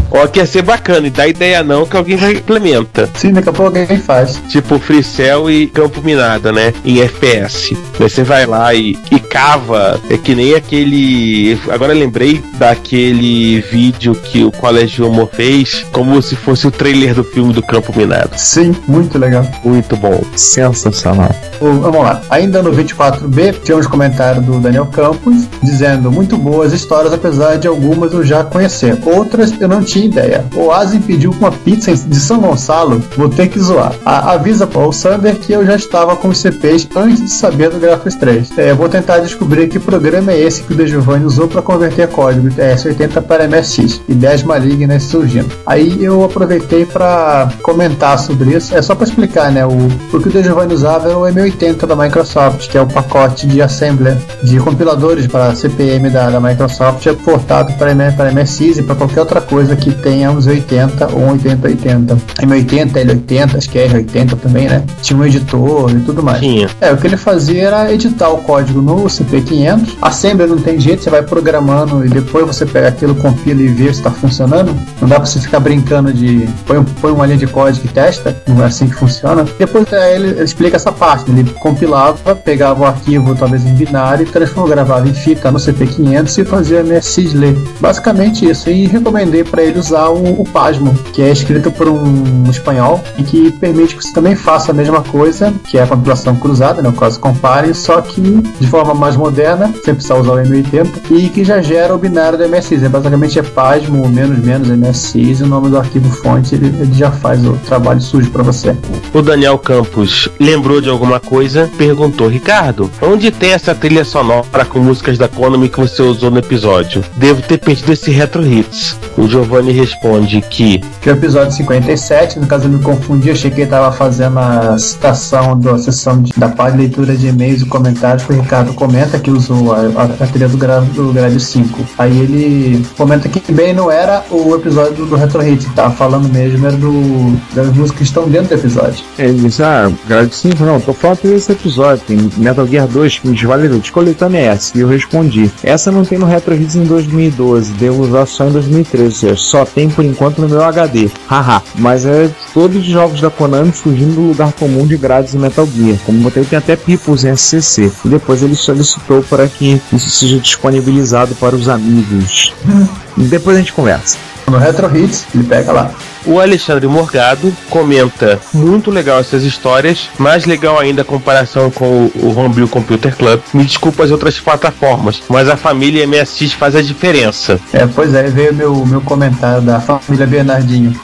Ó, que ia ser bacana, e dá ideia não que alguém vai implementa. Sim, daqui a pouco alguém faz. Tipo Free Cell e Campo Minado, né? Em FPS. Você vai lá e, e cava. É que nem aquele. Agora eu lembrei daquele vídeo que o Colégio Homo fez, como se fosse o trailer do filme do Campo Minado. Sim, muito legal. Muito bom. Sensacional. O- vamos lá. Ainda no 24B, temos comentário do Daniel Campos dizendo muito boas histórias, apesar de algumas eu já conhecer. Outras eu não tinha ideia. O Asim pediu uma pizza de São Gonçalo, vou ter que zoar. A- avisa Paul Sander que eu já estava com os CPs antes de saber do Graphics 3. É, vou tentar descobrir que programa é esse que o De Giovanni usou para converter código de TS80 para MSX. Ideias malignas surgindo. Aí eu aproveitei para comentar sobre isso. É só para explicar, né? O, o que o De Giovanni usava era o M80 da Microsoft, que é o pacote de assembler de compiladores para CPM da, da Microsoft, é portado para, para MSX e para qualquer outra coisa que tenha um Z80 ou um 8080. M80, L80, acho que é R80 também, né? Tinha um editor e tudo mais. Tinha. É, o que ele fazia era editar o código no CP500. Assembly não tem jeito, você vai programando e depois você pega aquilo, compila e vê se está funcionando. Não dá pra você ficar brincando de põe, um- põe uma linha de código e testa, não é assim que funciona. Depois é, ele, ele explica essa parte, ele compilava, pegava o arquivo talvez em binário, transformava, gravava em fita no CP500 e fazia MSX ler. Basicamente isso. E recomendei para ele usar o, o Pasmo, que é escrito por um espanhol e que permite que você também faça a mesma coisa, que é a compilação cruzada, né, o cross compare, só que de forma mais moderna, sem precisar usar o M80, e que já gera o binário do MSX. É, basicamente é Pasmo menos menos MSX, e o nome do arquivo fonte ele, ele já faz o trabalho sujo para você. O Daniel Campos lembrou de alguma coisa, perguntou: Ricardo, onde tem essa trilha sonora com músicas da Konami que você usou no episódio? Devo ter perdido esse Retro Hits. O Giovanni responde que que é o episódio 57. No caso, eu me confundi, achei que ele estava fazendo a citação da sessão de- da parte de leitura de e-mails e comentários que o Ricardo comenta que usou a, a, a trilha do, gra, do grade 5. Aí ele comenta que bem não era o episódio do, do Retro Hit, tá falando mesmo, era do, das músicas que estão dentro do episódio. Ele disse, ah, grade 5, não, tô falando desse episódio, tem Metal Gear 2 que me desvalidou, te coletando é essa. E eu respondi, essa não tem no Retro Hits em 2012, devo usar só em 2013, ou seja, só tem por enquanto no meu HD. Haha, mas é todos os jogos da Konami fugindo do lugar comum de grades em Metal Gear. Como botei, tem até Peoples em SCC. E depois ele solicitou para que isso seja disponibilizado para os amigos. Depois a gente conversa. No Retro Hits, ele pega lá. O Alexandre Morgado comenta: muito legal essas histórias, mais legal ainda a comparação com o, o Homebrew Computer Club. Me desculpa as outras plataformas, mas a família MSX faz a diferença. É, pois é, veio meu, meu comentário da família Bernardinho.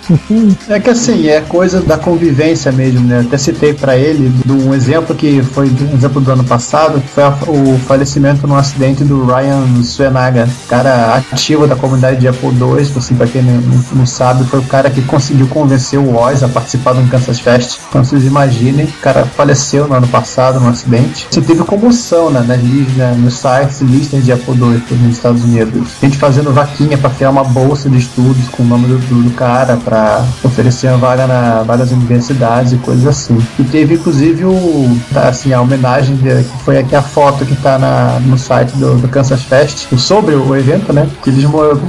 é que assim, é coisa da convivência mesmo, né? Até citei pra ele de um exemplo que foi um exemplo do ano passado, que foi a- o falecimento num acidente do Ryan Suenaga, cara ativo da comunidade de Apple II, assim, pra quem não, não sabe, foi o cara que conseguiu convencer o Oz a participar do Kansas Fest. Então vocês imaginem, o cara faleceu no ano passado num acidente. Você teve comoção né, nas listas, né, nos sites listas de Apple II nos Estados Unidos. Gente fazendo vaquinha para criar uma bolsa de estudos com o nome do, do- cara, para oferecer uma vaga na várias universidades e coisas assim. E teve inclusive o, tá, assim, a homenagem, de, que foi aqui a foto que tá na, no site do, do Kansas Fest, sobre o evento, né? Que eles,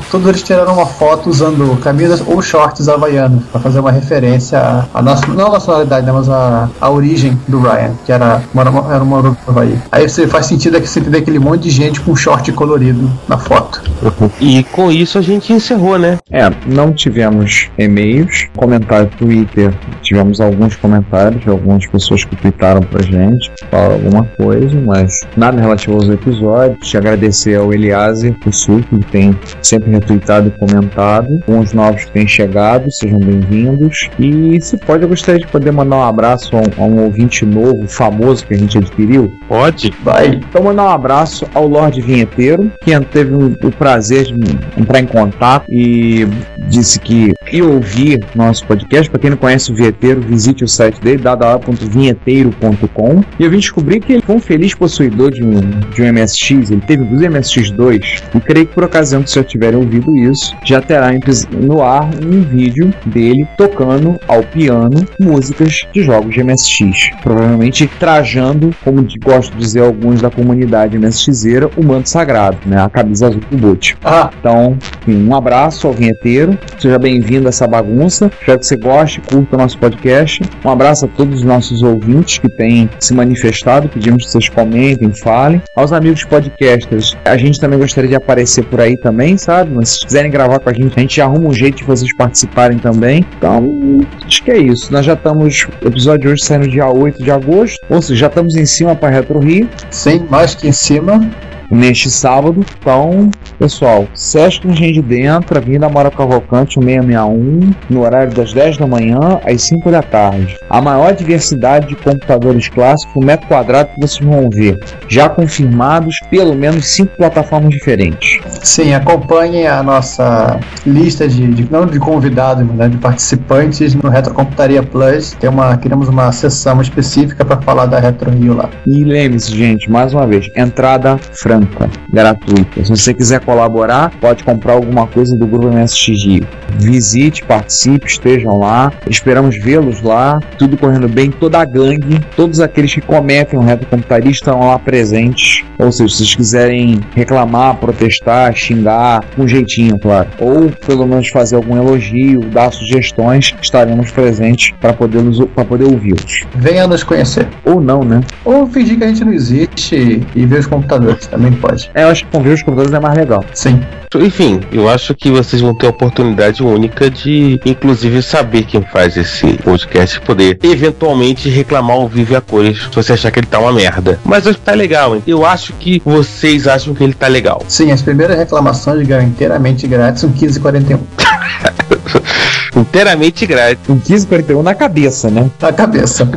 todos eles tiraram uma foto usando camisas ou shorts havaianos, para fazer uma referência à, à nossa, não a nacionalidade, né, mas a, a origem do Ryan, que era, mora, era uma do Havaí. Aí você faz sentido é que você ter aquele monte de gente com short colorido na foto. E com isso a gente encerrou, né? É, não tivemos e-mails, comentário Twitter, tivemos alguns comentários de algumas pessoas que tweetaram pra gente, falaram alguma coisa, mas nada relativo aos episódios. Te agradecer ao Eliaser, o Sul, que tem sempre retweetado e comentado, com os novos que têm chegado, sejam bem-vindos. E se pode, eu gostaria de poder mandar um abraço a um, a um ouvinte novo, famoso que a gente adquiriu. Pode? Vai. Então, mandar um abraço ao Lorde Vinheteiro, que teve o, prazer de entrar em contato e disse que ia ouvir nosso podcast. Para quem não conhece o Vinheteiro, visite o site dele, www.vinheteiro.com. E eu vim descobrir que ele foi um feliz possuidor de um, de um MSX. Ele teve inclusive MSX2. E creio que por ocasião que vocês tiverem ouvido isso, já terá no ar um vídeo dele tocando ao piano músicas de jogos de MSX. Provavelmente trajando, como gosto de dizer alguns da comunidade MSXeira, o manto sagrado, né? A camisa azul do boot. Ah, Então, enfim, um abraço ao vinheteiro. Seja bem-vindo a essa bagunça. Espero que você goste, curta o nosso podcast. Um abraço a todos os nossos ouvintes que têm se manifestado. Pedimos que vocês comentem, falem. Aos amigos podcasters, a gente também gostaria de aparecer por aí também, sabe? Mas se quiserem gravar com a gente, a gente arruma um jeito de vocês participarem também. Então, acho que é isso. Nós já estamos. O episódio de hoje sai no dia 8 de agosto. Ou seja, já estamos em cima para Retro Rio sim, mais que em cima. neste sábado. Então, pessoal, Sesc Engenho de Dentro, Avenida Mora Cavalcante 661, no horário das 10 da manhã às 5 da tarde. A maior diversidade de computadores clássicos por metro quadrado que vocês vão ver. Já confirmados pelo menos 5 plataformas diferentes. Sim, acompanhem a nossa lista de, de- não de convidados, mas né, de participantes no Retrocomputaria Plus. Tem uma, queremos uma sessão específica para falar da Retro Rio lá. E lembre-se, gente, mais uma vez, entrada franca, gratuita. Se você quiser colaborar, pode comprar alguma coisa do Grupo MSX. Visite, participe, estejam lá. Esperamos vê-los lá. Tudo correndo bem, toda a gangue, todos aqueles que cometem um retrocomputaria estão lá presentes. Ou seja, se vocês quiserem reclamar, protestar, xingar, com jeitinho, claro. Ou pelo menos fazer algum elogio, dar sugestões, estaremos presentes para poder, poder ouvi-los. Venha nos conhecer. Ou não, né? Ou fingir que a gente não existe e ver os computadores, também pode. É, eu acho que com ver os computadores é mais legal. Sim. Enfim, eu acho que vocês vão ter a oportunidade única de, inclusive, saber quem faz esse podcast e poder eventualmente reclamar ao vivo a cores se você achar que ele tá uma merda. Mas acho que tá legal, hein? Eu acho que vocês acham que ele tá legal. Sim, as primeiras reclamações ganham inteiramente grátis, um 1541. inteiramente grátis. Um 1541 na cabeça, né? Na cabeça.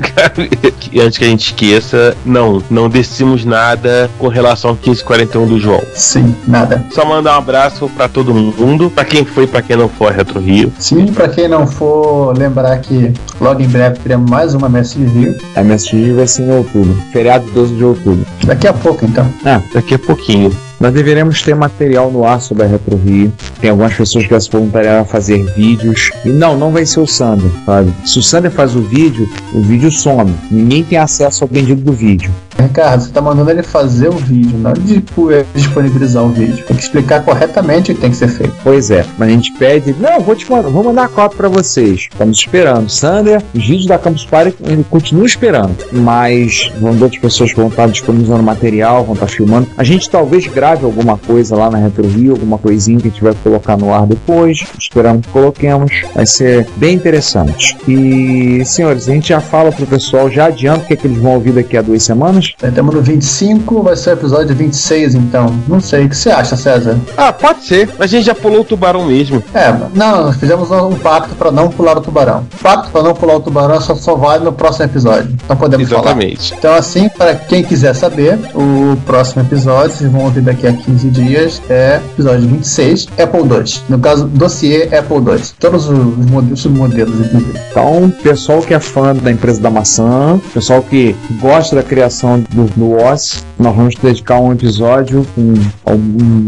e antes que a gente esqueça, não, não decidimos nada com relação ao 1541 do João. Sim, nada. Só mandar um abraço para todo mundo, para quem foi, para quem não foi Retro Rio. Sim, para quem não for, lembrar que logo em breve teremos mais uma MSG Rio. A MSG Rio vai ser em outubro, feriado 12 de outubro. Daqui a pouco então. Ah, daqui a pouquinho. Nós deveremos ter material no ar sobre a Retro Rio. Tem algumas pessoas que já se voluntariaram a fazer vídeos. E não, não vai ser o Sander, sabe? Se o Sander faz o vídeo, o vídeo some. Ninguém tem acesso ao bendito do vídeo. Ricardo, você tá mandando ele fazer o vídeo, não tipo, disponibilizar o vídeo. Tem que explicar corretamente o que tem que ser feito. Pois é, mas a gente pede, não, vou te mandar, vou mandar a cópia para vocês. Estamos esperando. Sander, os vídeos da Campus Party ele continua esperando. Mas vão outras pessoas que vão estar disponibilizando material, vão estar filmando. A gente talvez grave grave alguma coisa lá na Retro Rio, alguma coisinha que a gente vai colocar no ar depois. Esperamos que coloquemos. Vai ser bem interessante. E, senhores, a gente já fala pro pessoal, já adianta o que, é que eles vão ouvir daqui a duas semanas. Estamos no 25, vai ser o episódio 26, então. Não sei. O que você acha, César? Ah, pode ser. A gente já pulou o tubarão mesmo. É, não, nós fizemos um pacto para não pular o tubarão. O pacto para não pular o tubarão só, só vale no próximo episódio. Então podemos Exatamente. falar. Então, assim, para quem quiser saber, o próximo episódio, vocês vão ouvir daqui daqui a 15 dias é episódio 26, Apple II. No caso, dossiê Apple II. Todos os modelos, submodelos, inclusive. Então, pessoal que é fã da empresa da maçã, pessoal que gosta da criação do, do OS, nós vamos dedicar um episódio com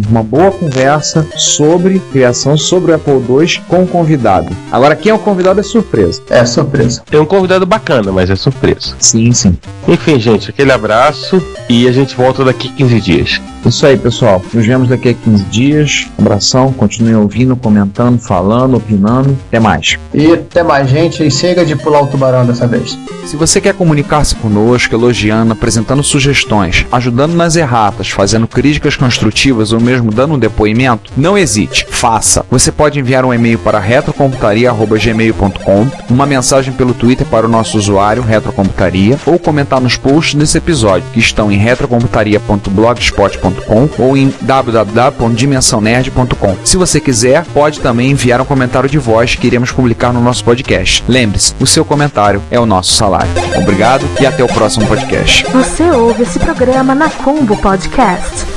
uma boa conversa sobre criação, sobre o Apple II com o convidado. Agora, quem é o convidado é surpresa. É surpresa. Tem um convidado bacana, mas é surpresa. Sim, sim. Enfim, gente, aquele abraço e a gente volta daqui 15 dias. Isso aí, pessoal. Nos vemos daqui a 15 dias. Um abração, continuem ouvindo, comentando, falando, opinando. Até mais. E até mais, gente. E chega de pular o tubarão dessa vez. Se você quer comunicar-se conosco, elogiando, apresentando sugestões, ajudando nas erratas, fazendo críticas construtivas ou mesmo dando um depoimento, não hesite, faça. Você pode enviar um e-mail para retrocomputaria.gmail.com, uma mensagem pelo Twitter para o nosso usuário Retrocomputaria ou comentar nos posts desse episódio, que estão em retrocomputaria.blogspot.com ou em www.dimensãonerd.com. Se você quiser, pode também enviar um comentário de voz que iremos publicar no nosso podcast. Lembre-se, o seu comentário é o nosso salário. Obrigado e até o próximo podcast. Você ouve esse programa na Combo Podcast.